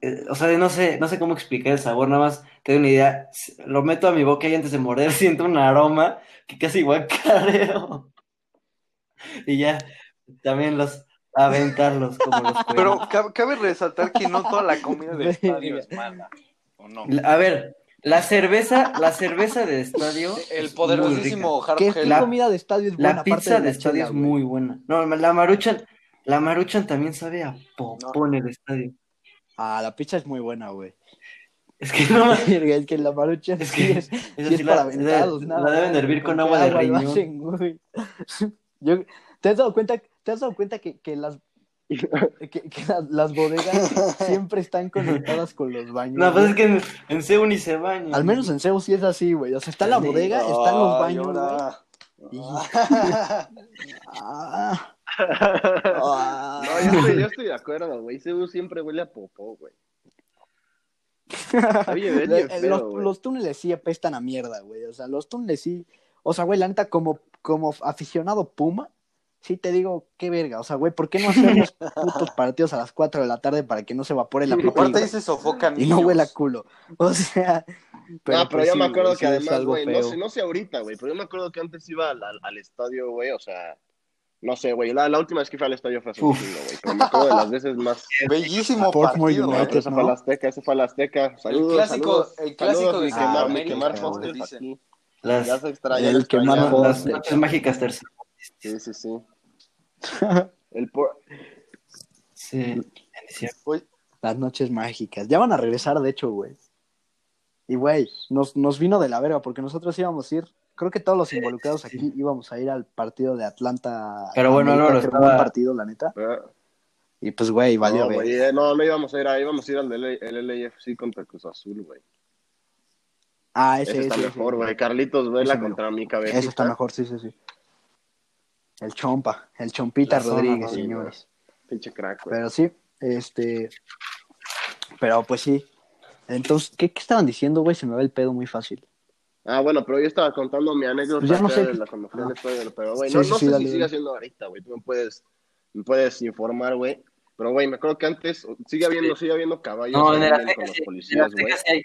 eh, o sea, no sé, no sé cómo explicar el sabor, nada más te doy una idea. Lo meto a mi boca y antes de morder siento un aroma que casi guacareo. Y ya, también los aventarlos como los Pero cuernos. cabe, cabe resaltar que no toda la comida del estadio es mala. ¿O no? A ver, la cerveza, la cerveza de estadio. El poderosísimo Hard ¿Qué. La- comida de estadio es La buena? aparte pizza de la estadio chela, es muy buena. No, la maruchan, la maruchan también sabe a popón el estadio. Ah, la pizza es muy buena, güey. Es que no es que la marucha Es que es, sí para la- aventados, la- nada la deben hervir con agua de riñón. hacen, güey. Yo, ¿te has dado cuenta, te has dado cuenta que, que las que, que las, las bodegas siempre están conectadas con los baños? No, pues es que en, en Seúl ni se baña. Al menos en Zeus sí es así, güey. O sea, está la Sí. bodega, están los baños, güey. ahora. Y- Ah, Ah. No, yo estoy, yo estoy de acuerdo, güey. CU siempre huele a popó, güey. Oye, ven Le- el pedo, los, güey. los túneles sí apestan a mierda, güey. O sea, los túneles sí. O sea, güey, la neta, como, como aficionado Puma, sí te digo, qué verga. O sea, güey, ¿por qué no hacemos putos partidos a las 4 de la tarde para que no se evapore la pipí, Aparte se sofocan Y no niños. huele a culo. O sea. no, pero pues yo sí, me acuerdo güey, que además, algo güey, no sé, no sé ahorita, güey, pero yo me acuerdo que antes iba al, al- al estadio, güey, o sea, no sé, güey, la, la última vez que fui al estadio fue hace un chingo, güey, pero me acuerdo de las veces más. Bellísimo partido. Güey. ese fue al Azteca, ese fue al Azteca. Saludos, clásico- saludos, el clásico saludos, de quemar, América, quemar dicen. Las, Ya se extraña, El las noches mágicas terceras. Sí, sí, sí. El por... Sí, diciembre. Las noches mágicas. Ya van a regresar, de hecho, güey. Y, güey, nos, nos vino de la verga porque nosotros íbamos a ir. Creo que todos los involucrados aquí íbamos a ir al partido de Atlanta. Pero bueno, América, Álvaro, un estaba- partido, la neta. Ah, Y pues, güey, valió no, güey, eh, no, no íbamos a ir ahí, íbamos a ir al del el LAFC contra Cruz Azul, güey. Ah, Ese ese, está ese, mejor, güey. Carlitos Vela contra mi cabeza. Ese está mejor, sí, sí, sí. El Chompa, el Chompita La zona, Rodríguez, señores. Pinche crack, güey. Pero sí, este. Pero pues sí. Entonces, ¿qué, qué estaban diciendo, güey? Se me va el pedo muy fácil. Ah, bueno, pero yo estaba contando mi anécdota Pues ya no sé de la Ah. pero güey, Sí, no, sí, no sí, sé dale, si sigue haciendo ahorita, güey. Tú me puedes, me puedes informar, güey. Pero, güey, me acuerdo que antes sigue habiendo, sigue habiendo caballos No, en Azteca con los policías, güey.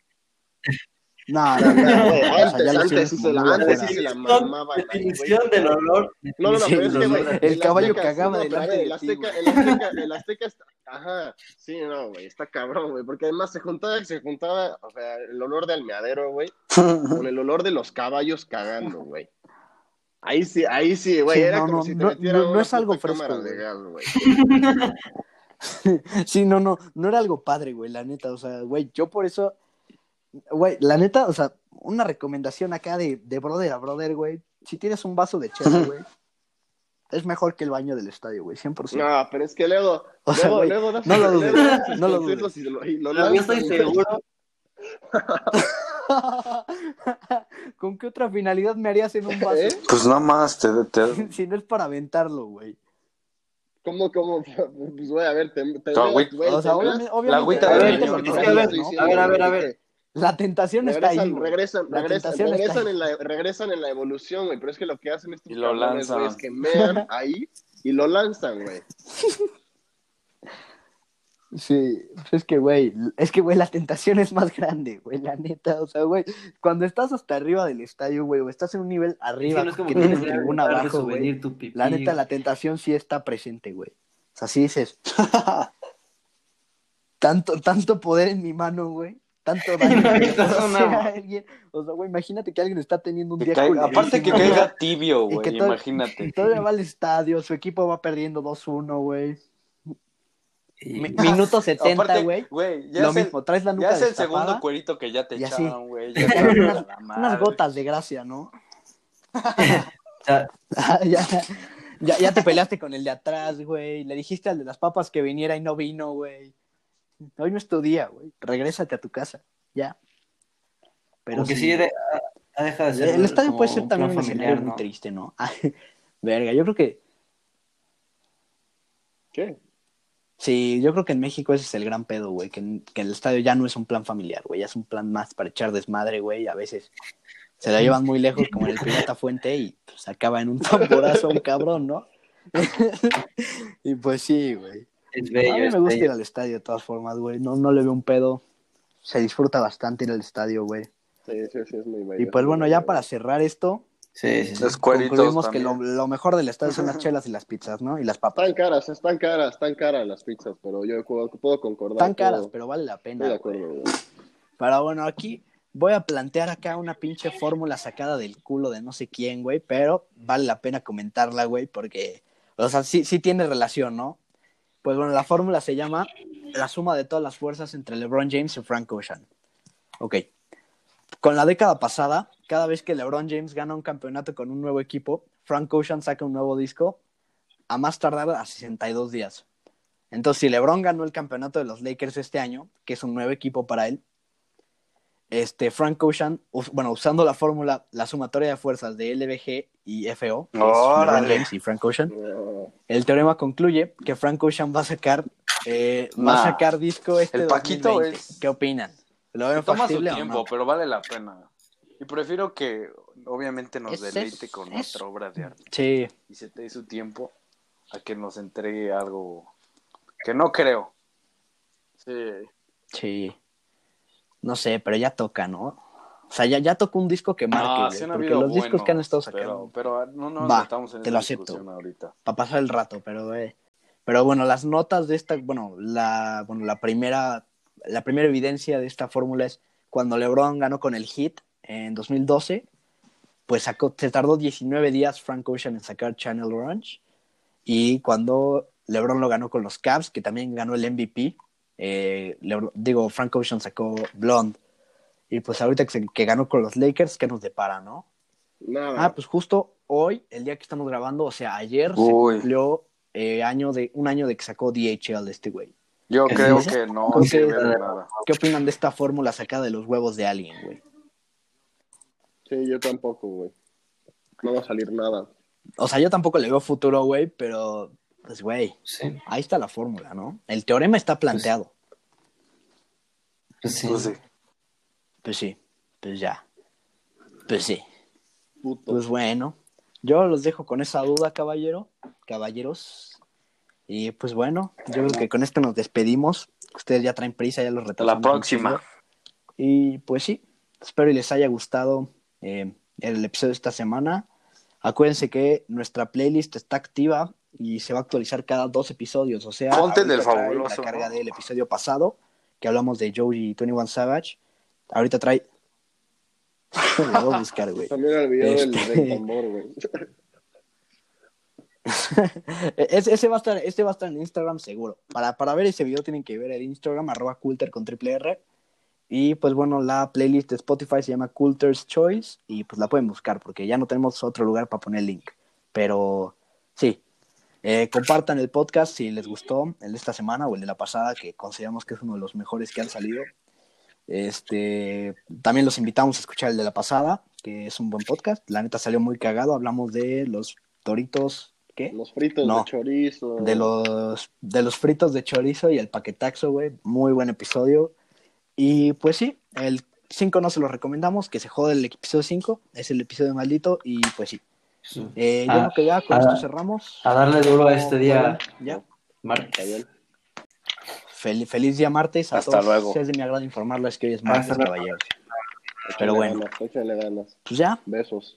No, No, no, güey, o sea, antes, sí se la, antes sí afuera. se la güey. definición del olor. No, no, no, pero es que, güey, el caballo Azteca- cagaba delante el Azteca, güey. el Azteca, el Azteca está, ajá, sí, no, güey, está cabrón, güey, porque además se juntaba, se juntaba, o sea, el olor de almeadero, güey, con el olor de los caballos cagando, güey. Ahí sí, ahí sí, güey, Sí, era no, como no, si te no, metieran no, no una es algo fresco, de gas, güey. Sí, no, no, no era algo padre, güey, la neta. O sea, güey, yo por eso, güey, la neta, o sea, una recomendación acá de, de brother a brother, güey. Si tienes un vaso de chela, güey, es mejor que el baño del estadio, güey, 100%. No, pero es que luego, O sea, luego, güey, luego das- no lo dudes, no lo Pero yo estoy seguro. ¿Con qué otra finalidad me harías en un vaso? ¿Eh? Pues nada más, te, te- si no es para aventarlo, güey. ¿Cómo, cómo? Pues, güey, a ver, te, te No, güey, güey, O sea, te obviamente, la agüita de ¿no? ¿no? a ver, a ver, a ver. La tentación está ahí, Regresan, regresan, regresan, en la, regresan en la evolución, güey. Pero es que lo que hacen estos Y lo cabrones, es que mean ahí y lo lanzan, güey. Sí, pues es que, güey, es que, güey, la tentación es más grande, güey, la neta, o sea, güey, cuando estás hasta arriba del estadio, güey, o estás en un nivel arriba, que no es como que que tienes tribuna que abajo, güey, la neta, la tentación sí está presente, güey, o sea, sí dices, tanto, tanto poder en mi mano, güey, tanto daño que le a alguien, o sea, güey, imagínate que alguien está teniendo un que día caiga- aparte que caiga tibio, Y que güey, todo- imagínate. y todavía va al estadio, su equipo va perdiendo 2-1, güey, Y- minuto 70, Aparte, güey, lo es el- mismo, traes la nuca Ya es el segundo cuerito que ya te y así. echaron, güey. unas, unas gotas de gracia, ¿no? sea, ya, ya, ya te peleaste con el de atrás, güey. Le dijiste al de las papas que viniera y no vino, güey. Hoy no es tu día, güey. Regrésate a tu casa. Ya. Pero como que sí, sí, de- ha dejado de ser. el estadio puede ser un también un familiar, muy triste, ¿no? Verga, yo creo que ¿Qué? sí, yo creo que en México ese es el gran pedo, güey. Que, que el estadio ya no es un plan familiar, güey. Ya es un plan más para echar desmadre, güey. A veces se la llevan muy lejos, como en el Pirata Fuente, y pues acaba en un tamborazo un cabrón, ¿no? y pues sí, güey. Es A mí me gusta bello. ir al estadio de todas formas, güey. No, no le veo un pedo. Se disfruta bastante ir al estadio, güey. Sí, sí, sí, es muy bello. Y pues bueno, ya para cerrar esto, Sí, sí, sí. Los concluimos que lo, lo mejor del estadio son las chelas y las pizzas, ¿no? Y las papas. Están caras, están caras, están caras las pizzas, pero yo puedo, puedo concordar. Están caras, pero vale la Estoy pena. de güey. acuerdo, güey. Pero bueno, aquí voy a plantear acá una pinche fórmula sacada del culo de no sé quién, güey, pero vale la pena comentarla, güey, porque, o sea, sí, sí tiene relación, ¿no? Pues bueno, la fórmula se llama la suma de todas las fuerzas entre LeBron James y Frank Ocean. Ok. Con la década pasada, cada vez que LeBron James gana un campeonato con un nuevo equipo, Frank Ocean saca un nuevo disco a más tardar a 62 días. Entonces, si LeBron ganó el campeonato de los Lakers este año, que es un nuevo equipo para él, este, Frank Ocean, bueno, usando la fórmula, la sumatoria de fuerzas de LBG y FO, que es Órale. LeBron James y Frank Ocean, el teorema concluye que Frank Ocean va a sacar, eh, va a sacar disco este El Paquito 2020. es- ¿Qué opinan? ¿Lo ven Toma su tiempo, no? pero vale la pena. Y prefiero que, obviamente, nos Es- deleite es- con es- nuestra obra de arte Sí, y se te dé su tiempo a que nos entregue algo que no creo. Sí. sí. No sé, pero ya toca, ¿no? O sea, ya, ya tocó un disco que marque, Ah, sí porque los discos que han estado sacando. Pero, pero no nos Va, metamos en te lo acepto. ahorita. para pasar el rato, pero eh, pero bueno, las notas de esta, bueno, la bueno, la primera la primera evidencia de esta fórmula es cuando LeBron ganó con el Heat en 2012, pues sacó, se tardó 19 días Frank Ocean en sacar Channel Orange y cuando LeBron lo ganó con los Cavs, que también ganó el MVP, eh, LeBron- digo Frank Ocean sacó Blonde y pues ahorita que, ganó con los Lakers, ¿qué nos depara, no? Nada. Ah, pues justo hoy, el día que estamos grabando, o sea, ayer se cumplió eh, año de, un año de que sacó DHL este güey. Yo ¿Qué creo dices? que no ¿Con qué? sirve de nada. ¿Qué opinan de esta fórmula sacada de los huevos de alguien, güey? Sí, yo tampoco, güey. No va a salir nada. O sea, yo tampoco le veo futuro, güey, pero, pues, güey, Sí, ahí está la fórmula, ¿no? El teorema está planteado. pues sí. Pues sí. Pues sí, pues ya. Pues sí. Puto. Pues bueno, yo los dejo con esa duda, caballero, caballeros. Y pues bueno, yo creo que con esto nos despedimos. Ustedes ya traen prisa, ya los retrasamos. la próxima. Y pues sí, espero y les haya gustado eh, el episodio de esta semana. Acuérdense que nuestra playlist está activa y se va a actualizar cada dos episodios. O sea, Ponte ahorita del trae fabuloso, la carga ¿no? del episodio pasado, que hablamos de Joey y 21 Savage. Ahorita trae. Lo voy a buscar, güey. También el video Este- del tambor, güey. Ese, ese va a estar, este va a estar en Instagram seguro. Para, para ver ese video tienen que ver el Instagram, arroba Coulter con triple R. Y pues bueno, la playlist de Spotify se llama Coulter's Choice y pues la pueden buscar porque ya no tenemos otro lugar para poner el link. Pero sí, eh, compartan el podcast si les gustó el de esta semana o el de la pasada, que consideramos que es uno de los mejores que han salido. Este, también los invitamos a escuchar el de la pasada, que es un buen podcast. La neta salió muy cagado. Hablamos de los toritos, ¿qué? Los fritos No. de chorizo. de los de los fritos de chorizo y el paquetaxo, güey. Muy buen episodio. Y pues sí, el 5 no se lo recomendamos, que se jode el episodio 5, es el episodio maldito y pues sí. Sí. Eh, yo Ah, creo que ya con esto cerramos. A darle duro a este día, Ya. Fel- feliz día martes a Hasta todos. luego. Es de mi agrado informarles que hoy es martes, caballeros. Pero bueno. ganas, échenle ganas. Pues ya, Besos.